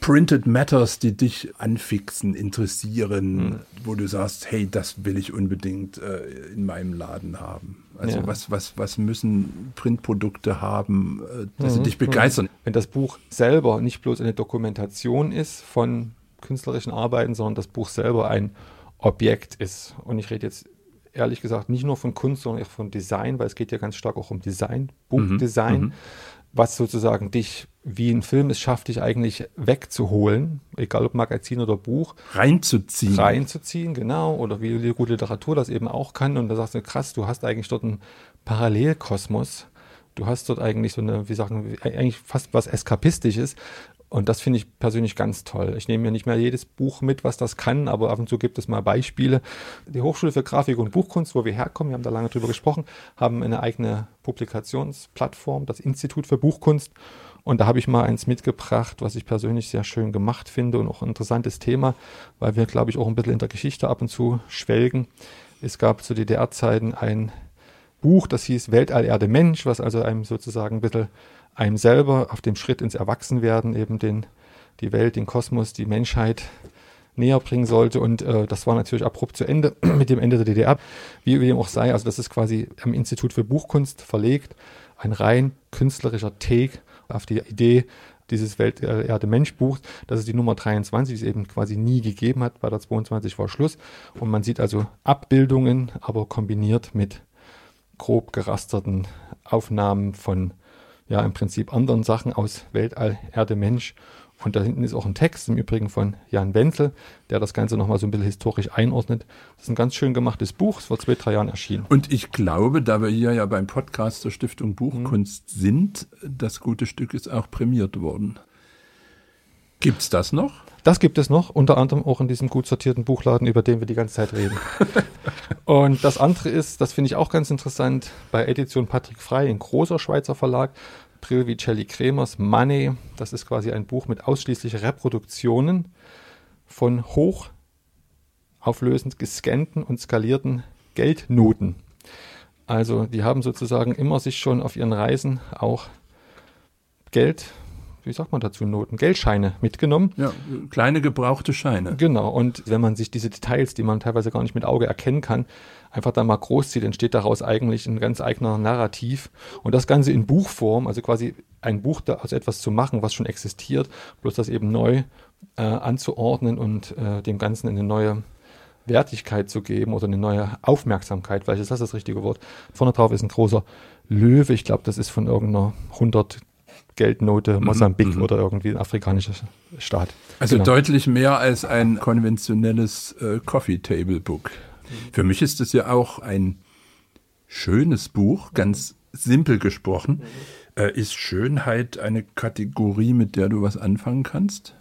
Printed Matters, die dich anfixen, interessieren, Hm. wo du sagst, hey, das will ich unbedingt äh, in meinem Laden haben? Also Ja. was, was, was müssen Printprodukte haben, äh, dass Mhm. sie dich begeistern? Wenn das Buch selber nicht bloß eine Dokumentation ist von künstlerischen Arbeiten, sondern das Buch selber ein Objekt ist. Und ich rede jetzt ehrlich gesagt nicht nur von Kunst, sondern auch von Design, weil es geht ja ganz stark auch um Design, Buchdesign, mhm. was sozusagen dich, wie ein Film es schafft, dich eigentlich wegzuholen, egal ob Magazin oder Buch, Reinzuziehen. reinzuziehen, genau, oder wie die gute Literatur das eben auch kann. Und da sagst du, krass, du hast eigentlich dort einen Parallelkosmos. Du hast dort eigentlich so eine, wie sagen wir, eigentlich fast was Eskapistisches. Und das finde ich persönlich ganz toll. Ich nehme mir nicht mehr jedes Buch mit, was das kann, aber ab und zu gibt es mal Beispiele. Die Hochschule für Grafik und Buchkunst, wo wir herkommen, wir haben da lange drüber gesprochen, haben eine eigene Publikationsplattform, das Institut für Buchkunst. Und da habe ich mal eins mitgebracht, was ich persönlich sehr schön gemacht finde und auch ein interessantes Thema, weil wir, glaube ich, auch ein bisschen in der Geschichte ab und zu schwelgen. Es gab zu DDR-Zeiten ein Buch, das hieß Weltall Erde Mensch, was also einem sozusagen ein bisschen einem selber auf dem Schritt ins Erwachsenwerden eben den, die Welt, den Kosmos, die Menschheit näher bringen sollte. Und äh, das war natürlich abrupt zu Ende mit dem Ende der DDR. Wie dem auch sei, also das ist quasi am Institut für Buchkunst verlegt, ein rein künstlerischer Take auf die Idee dieses Welterde Mensch Buch. Das ist die Nummer 23, die es eben quasi nie gegeben hat. Bei der 22 war Schluss. Und man sieht also Abbildungen, aber kombiniert mit grob gerasterten Aufnahmen von ja im Prinzip anderen Sachen aus Weltall, Erde, Mensch. Und da hinten ist auch ein Text, im Übrigen von Jan Wenzel, der das Ganze nochmal so ein bisschen historisch einordnet. Das ist ein ganz schön gemachtes Buch, es vor zwei, drei Jahren erschienen. Und ich glaube, da wir hier ja beim Podcast der Stiftung Buchkunst sind, das gute Stück ist auch prämiert worden. Gibt's das noch? Das gibt es noch, unter anderem auch in diesem gut sortierten Buchladen, über den wir die ganze Zeit reden. Und das andere ist, das finde ich auch ganz interessant, bei Edition Patrick Frey, ein großer Schweizer Verlag, Brilvicelli Kremers Money. Das ist quasi ein Buch mit ausschließlich Reproduktionen von hochauflösend gescannten und skalierten Geldnoten. Also die haben sozusagen immer sich schon auf ihren Reisen auch Geld, wie sagt man dazu, Noten, Geldscheine mitgenommen. Ja, kleine gebrauchte Scheine. Genau, und wenn man sich diese Details, die man teilweise gar nicht mit Auge erkennen kann, einfach dann mal groß zieht, entsteht daraus eigentlich ein ganz eigener Narrativ. Und das Ganze in Buchform, also quasi ein Buch aus etwas zu machen, was schon existiert, bloß das eben neu äh, anzuordnen und äh, dem Ganzen eine neue Wertigkeit zu geben oder eine neue Aufmerksamkeit, vielleicht ist das das richtige Wort. Vorne drauf ist ein großer Löwe, ich glaube, das ist von irgendeiner 100 Geldnote mhm, Mosambik mhm. oder irgendwie ein afrikanischer Staat. Also genau. deutlich mehr als ein konventionelles äh, Coffee Table Book. Für mich ist es ja auch ein schönes Buch, ganz simpel gesprochen. Äh, ist Schönheit eine Kategorie, mit der du was anfangen kannst?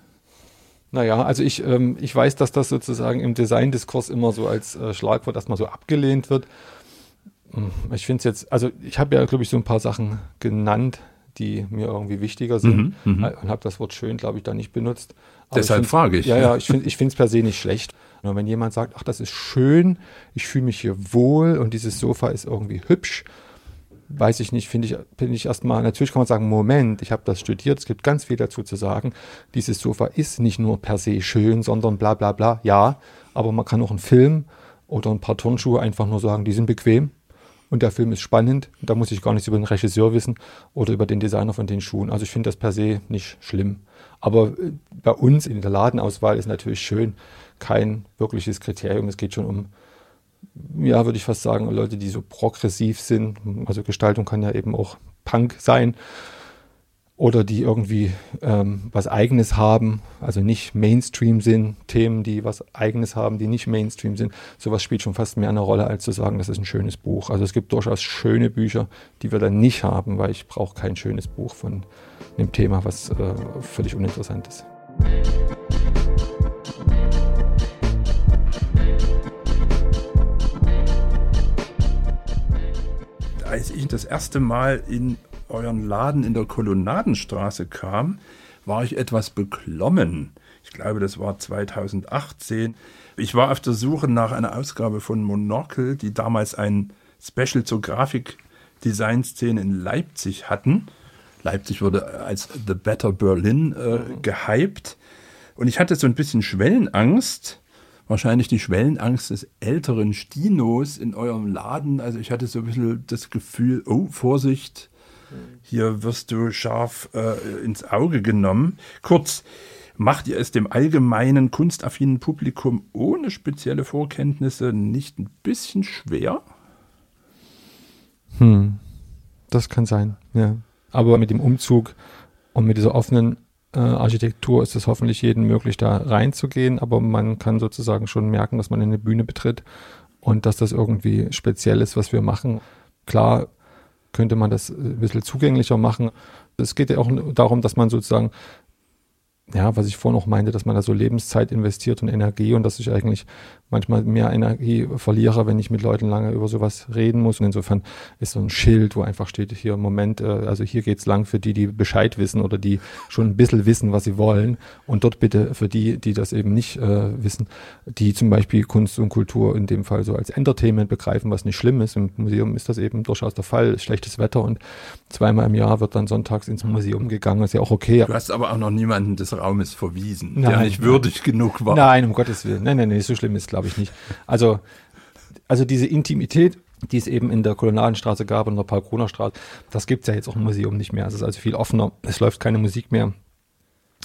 Naja, also ich, ähm, ich weiß, dass das sozusagen im Designdiskurs immer so als äh, Schlagwort erstmal so abgelehnt wird. Hm, ich finde es jetzt, also ich habe ja, glaube ich, so ein paar Sachen genannt, die mir irgendwie wichtiger sind mhm, mhm. und habe das Wort schön, glaube ich, da nicht benutzt. Aber Deshalb ich frage ich. Ja, ja, ich finde es per se nicht schlecht. Nur wenn jemand sagt, ach, das ist schön, ich fühle mich hier wohl und dieses Sofa ist irgendwie hübsch, weiß ich nicht, finde ich, finde ich erstmal, natürlich kann man sagen, Moment, ich habe das studiert, es gibt ganz viel dazu zu sagen. Dieses Sofa ist nicht nur per se schön, sondern bla bla bla. Ja, aber man kann auch einen Film oder ein paar Turnschuhe einfach nur sagen, die sind bequem und der Film ist spannend. Da muss ich gar nichts über den Regisseur wissen oder über den Designer von den Schuhen. Also ich finde das per se nicht schlimm. Aber äh, bei uns in der Ladenauswahl ist natürlich schön kein wirkliches Kriterium. Es geht schon um ja, würde ich fast sagen, Leute, die so progressiv sind. Also Gestaltung kann ja eben auch Punk sein. Oder die irgendwie ähm, was Eigenes haben, also nicht Mainstream sind, Themen, die was Eigenes haben, die nicht Mainstream sind. Sowas spielt schon fast mehr eine Rolle, als zu sagen, das ist ein schönes Buch. Also es gibt durchaus schöne Bücher, die wir dann nicht haben, weil ich brauche kein schönes Buch von einem Thema, was äh, völlig uninteressant ist. als ich das erste Mal in euren Laden in der Kolonnadenstraße kam, war ich etwas beklommen. Ich glaube, das war 2018. Ich war auf der Suche nach einer Ausgabe von Monocle, die damals ein Special zur Grafikdesign-Szene in Leipzig hatten. Leipzig wurde als The Better Berlin äh, gehypt. Und ich hatte so ein bisschen Schwellenangst, wahrscheinlich die Schwellenangst des älteren Stinos in eurem Laden. Also ich hatte so ein bisschen das Gefühl, oh, Vorsicht, hier wirst du scharf äh, ins Auge genommen. Kurz, macht ihr es dem allgemeinen kunstaffinen Publikum ohne spezielle Vorkenntnisse nicht ein bisschen schwer? Hm, das kann sein, ja. Aber mit dem Umzug und mit dieser offenen äh, Architektur ist es hoffentlich jedem möglich, da reinzugehen, aber man kann sozusagen schon merken, dass man eine Bühne betritt und dass das irgendwie speziell ist, was wir machen. Klar könnte man das ein bisschen zugänglicher machen. Es geht ja auch darum, dass man sozusagen ja, was ich vorhin auch meinte, dass man da so Lebenszeit investiert und Energie und dass ich eigentlich manchmal mehr Energie verliere, wenn ich mit Leuten lange über sowas reden muss. Und insofern ist so ein Schild, wo einfach steht, hier im Moment, äh, also hier geht's lang für die, die Bescheid wissen oder die schon ein bisschen wissen, was sie wollen. Und dort bitte für die, die das eben nicht äh, wissen, die zum Beispiel Kunst und Kultur in dem Fall so als Entertainment begreifen, was nicht schlimm ist. Im Museum ist das eben durchaus der Fall. Schlechtes Wetter und zweimal im Jahr wird dann sonntags ins Museum gegangen. Ist ja auch okay. Du hast aber auch noch niemanden des Raumes verwiesen, nein, der nicht nein. würdig genug war. Nein, um Gottes Willen. Nein, nein, nein, so schlimm ist, glaube ich, nicht. Also, also diese Intimität, die es eben in der Kolonnadenstraße gab und in der Paul Straße, das gibt es ja jetzt auch im Museum nicht mehr. Es ist also viel offener. Es läuft keine Musik mehr.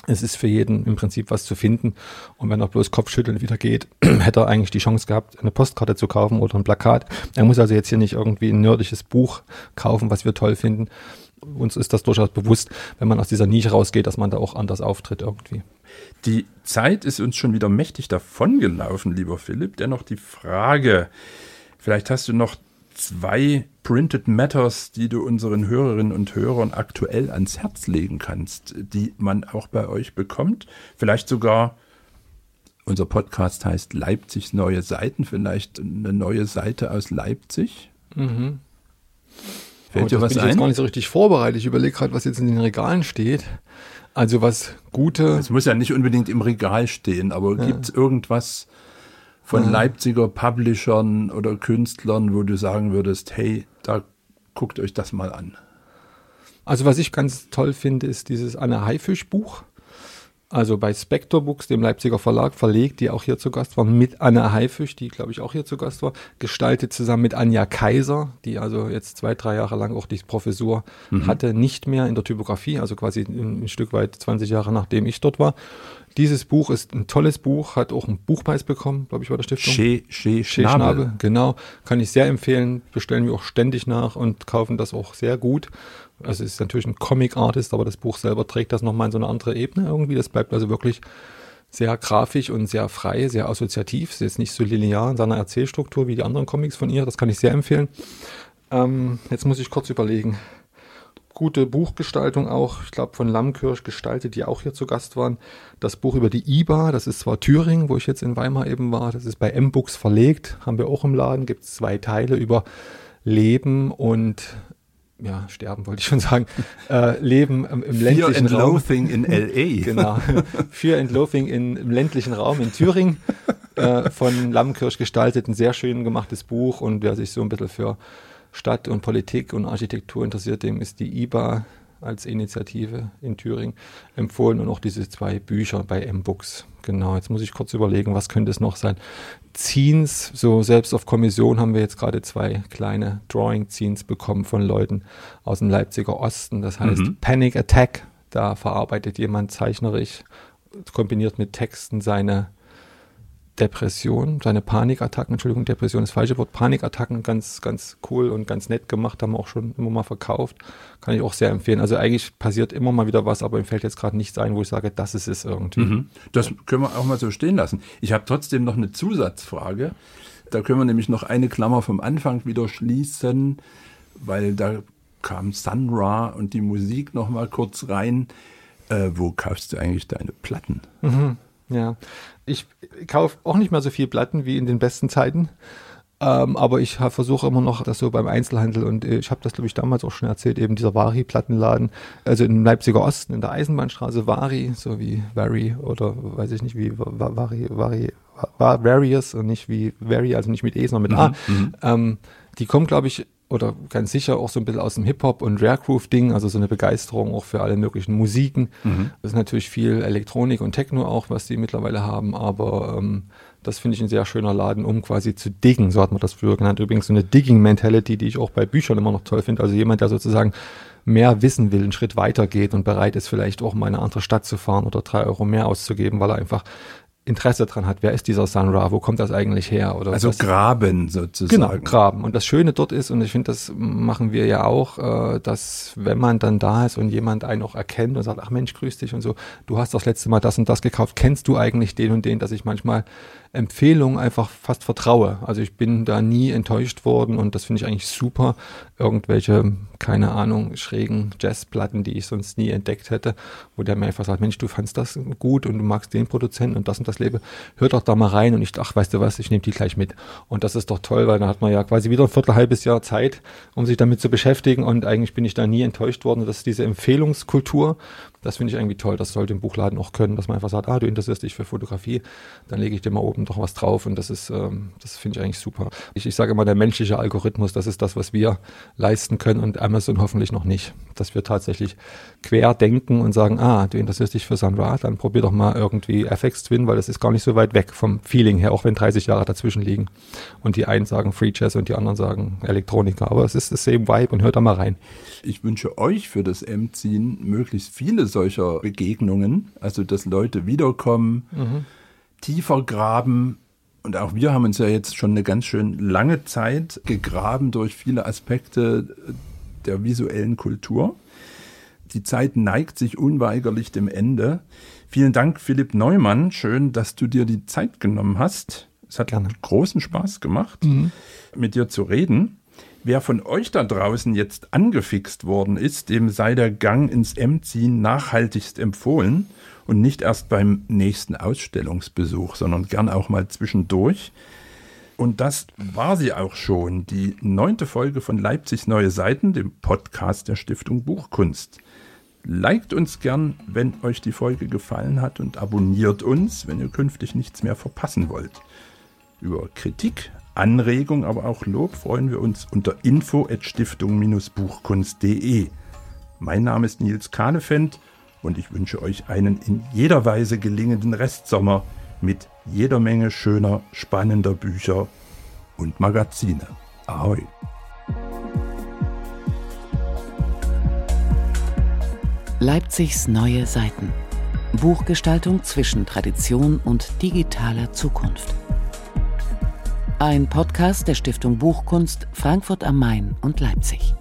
Es ist für jeden im Prinzip was zu finden. Und wenn er bloß Kopfschütteln wieder geht, hätte er eigentlich die Chance gehabt, eine Postkarte zu kaufen oder ein Plakat. Er muss also jetzt hier nicht irgendwie ein nerdisches Buch kaufen, was wir toll finden, uns ist das durchaus bewusst, wenn man aus dieser Nische rausgeht, dass man da auch anders auftritt irgendwie. Die Zeit ist uns schon wieder mächtig davongelaufen, lieber Philipp. Dennoch die Frage, vielleicht hast du noch zwei Printed Matters, die du unseren Hörerinnen und Hörern aktuell ans Herz legen kannst, die man auch bei euch bekommt. Vielleicht sogar, unser Podcast heißt Leipzigs neue Seiten, vielleicht eine neue Seite aus Leipzig. Mhm. Fällt oh, dir was bin ein? Ich jetzt gar nicht so richtig vorbereitet. Ich überlege gerade, was jetzt in den Regalen steht. Also was Gute. Es muss ja nicht unbedingt im Regal stehen, aber ja. gibt es irgendwas, von mhm. Leipziger Publishern oder Künstlern, wo du sagen würdest, hey, da guckt euch das mal an? Also was ich ganz toll finde, ist dieses Anne Haifisch Buch. Also bei Spector Books, dem Leipziger Verlag, verlegt, die auch hier zu Gast war, mit Anne Haifisch, die glaube ich auch hier zu Gast war, gestaltet zusammen mit Anja Kaiser, die also jetzt zwei, drei Jahre lang auch die Professur mhm. hatte, nicht mehr in der Typografie, also quasi ein, ein Stück weit 20 Jahre nachdem ich dort war. Dieses Buch ist ein tolles Buch, hat auch einen Buchpreis bekommen, glaube ich, bei der Stiftung. Schee, Schee, Schnabel. Schnabel. Genau, kann ich sehr empfehlen, bestellen wir auch ständig nach und kaufen das auch sehr gut. Also es ist natürlich ein Comic-Artist, aber das Buch selber trägt das nochmal in so eine andere Ebene irgendwie. Das bleibt also wirklich sehr grafisch und sehr frei, sehr assoziativ. Ist jetzt nicht so linear in seiner Erzählstruktur wie die anderen Comics von ihr. Das kann ich sehr empfehlen. Ähm, jetzt muss ich kurz überlegen. Gute Buchgestaltung auch, ich glaube von Lammkirsch gestaltet, die auch hier zu Gast waren. Das Buch über die IBA, das ist zwar Thüringen, wo ich jetzt in Weimar eben war, das ist bei M-Books verlegt, haben wir auch im Laden, gibt es zwei Teile über Leben und ja, sterben wollte ich schon sagen, äh, leben im, im ländlichen Fear and Raum. Loathing in L.A. genau. Fear and Loathing in, im ländlichen Raum in Thüringen äh, von Lammkirsch gestaltet. Ein sehr schön gemachtes Buch und wer sich so ein bisschen für Stadt und Politik und Architektur interessiert, dem ist die IBA als Initiative in Thüringen empfohlen und auch diese zwei Bücher bei M-Books. Genau, jetzt muss ich kurz überlegen, was könnte es noch sein. Zines, so selbst auf Kommission haben wir jetzt gerade zwei kleine Drawing-Zines bekommen von Leuten aus dem Leipziger Osten. Das heißt mhm. Panic Attack, da verarbeitet jemand zeichnerisch, kombiniert mit Texten seine Depression, seine Panikattacken, Entschuldigung, Depression ist das falsche Wort, Panikattacken ganz, ganz cool und ganz nett gemacht, haben wir auch schon immer mal verkauft. Kann ich auch sehr empfehlen. Also eigentlich passiert immer mal wieder was, aber mir fällt jetzt gerade nichts ein, wo ich sage, das ist es irgendwie. Mhm. Das können wir auch mal so stehen lassen. Ich habe trotzdem noch eine Zusatzfrage. Da können wir nämlich noch eine Klammer vom Anfang wieder schließen, weil da kam Sun Ra und die Musik noch mal kurz rein. Äh, wo kaufst du eigentlich deine Platten? Mhm. Ja, ich kaufe auch nicht mehr so viel Platten wie in den besten Zeiten. Ähm, aber ich versuche immer noch das so beim Einzelhandel und äh, ich habe das, glaube ich, damals auch schon erzählt, eben dieser Vari-Plattenladen, also im Leipziger Osten, in der Eisenbahnstraße Vari, so wie Vari oder weiß ich nicht, wie Vari, Vari, Various und nicht wie Vari, also nicht mit E, sondern mit A. Mhm, mhm. ähm, die kommen, glaube ich, oder ganz sicher auch so ein bisschen aus dem Hip-Hop und Rare-Groove-Ding, also so eine Begeisterung auch für alle möglichen Musiken. Mhm. Das ist natürlich viel Elektronik und Techno auch, was die mittlerweile haben, aber ähm, das finde ich ein sehr schöner Laden, um quasi zu diggen, so hat man das früher genannt. Übrigens so eine Digging-Mentality, die ich auch bei Büchern immer noch toll finde. Also jemand, der sozusagen mehr wissen will, einen Schritt weiter geht und bereit ist, vielleicht auch mal in eine andere Stadt zu fahren oder drei Euro mehr auszugeben, weil er einfach Interesse dran hat, wer ist dieser Sun Ra, wo kommt das eigentlich her? Oder also was, Graben sozusagen. Genau, Graben. Und das Schöne dort ist, und ich finde, das machen wir ja auch, äh, dass wenn man dann da ist und jemand einen auch erkennt und sagt, ach Mensch, grüß dich und so, du hast das letzte Mal das und das gekauft, kennst du eigentlich den und den, dass ich manchmal Empfehlungen einfach fast vertraue. Also ich bin da nie enttäuscht worden und das finde ich eigentlich super. Irgendwelche, keine Ahnung, schrägen Jazzplatten, die ich sonst nie entdeckt hätte, wo der mir einfach sagt, Mensch, du fandst das gut und du magst den Produzenten und das und das Leben, hör doch da mal rein und ich dachte, weißt du was, ich nehme die gleich mit. Und das ist doch toll, weil dann hat man ja quasi wieder ein Viertel, halbes Jahr Zeit, um sich damit zu beschäftigen und eigentlich bin ich da nie enttäuscht worden. Das ist diese Empfehlungskultur, das finde ich irgendwie toll. Das sollte im Buchladen auch können, dass man einfach sagt, ah, du interessierst dich für Fotografie, dann lege ich dir mal oben doch was drauf und das ist, ähm, das finde ich eigentlich super. Ich, ich sage immer, der menschliche Algorithmus, das ist das, was wir leisten können und Amazon hoffentlich noch nicht. Dass wir tatsächlich quer denken und sagen, ah, du interessierst dich für Sunra, dann probier doch mal irgendwie FX Twin, weil das ist gar nicht so weit weg vom Feeling her, auch wenn 30 Jahre dazwischen liegen. Und die einen sagen Free Jazz und die anderen sagen Elektroniker, aber es ist das same Vibe und hört da mal rein. Ich wünsche euch für das M-Ziehen möglichst viele solcher Begegnungen, also dass Leute wiederkommen, mhm. tiefer graben. Und auch wir haben uns ja jetzt schon eine ganz schön lange Zeit gegraben durch viele Aspekte der visuellen Kultur. Die Zeit neigt sich unweigerlich dem Ende. Vielen Dank, Philipp Neumann. Schön, dass du dir die Zeit genommen hast. Es hat Gerne. großen Spaß gemacht, mhm. mit dir zu reden. Wer von euch da draußen jetzt angefixt worden ist, dem sei der Gang ins M-Ziehen nachhaltigst empfohlen und nicht erst beim nächsten Ausstellungsbesuch, sondern gern auch mal zwischendurch. Und das war sie auch schon, die neunte Folge von Leipzigs Neue Seiten, dem Podcast der Stiftung Buchkunst. Liked uns gern, wenn euch die Folge gefallen hat und abonniert uns, wenn ihr künftig nichts mehr verpassen wollt. Über Kritik, Anregung, aber auch Lob freuen wir uns unter info@stiftung-buchkunst.de. Mein Name ist Nils Kahnefeld und ich wünsche euch einen in jeder Weise gelingenden Restsommer mit jeder Menge schöner, spannender Bücher und Magazine. Ahoi! Leipzigs neue Seiten. Buchgestaltung zwischen Tradition und digitaler Zukunft. Ein Podcast der Stiftung Buchkunst Frankfurt am Main und Leipzig.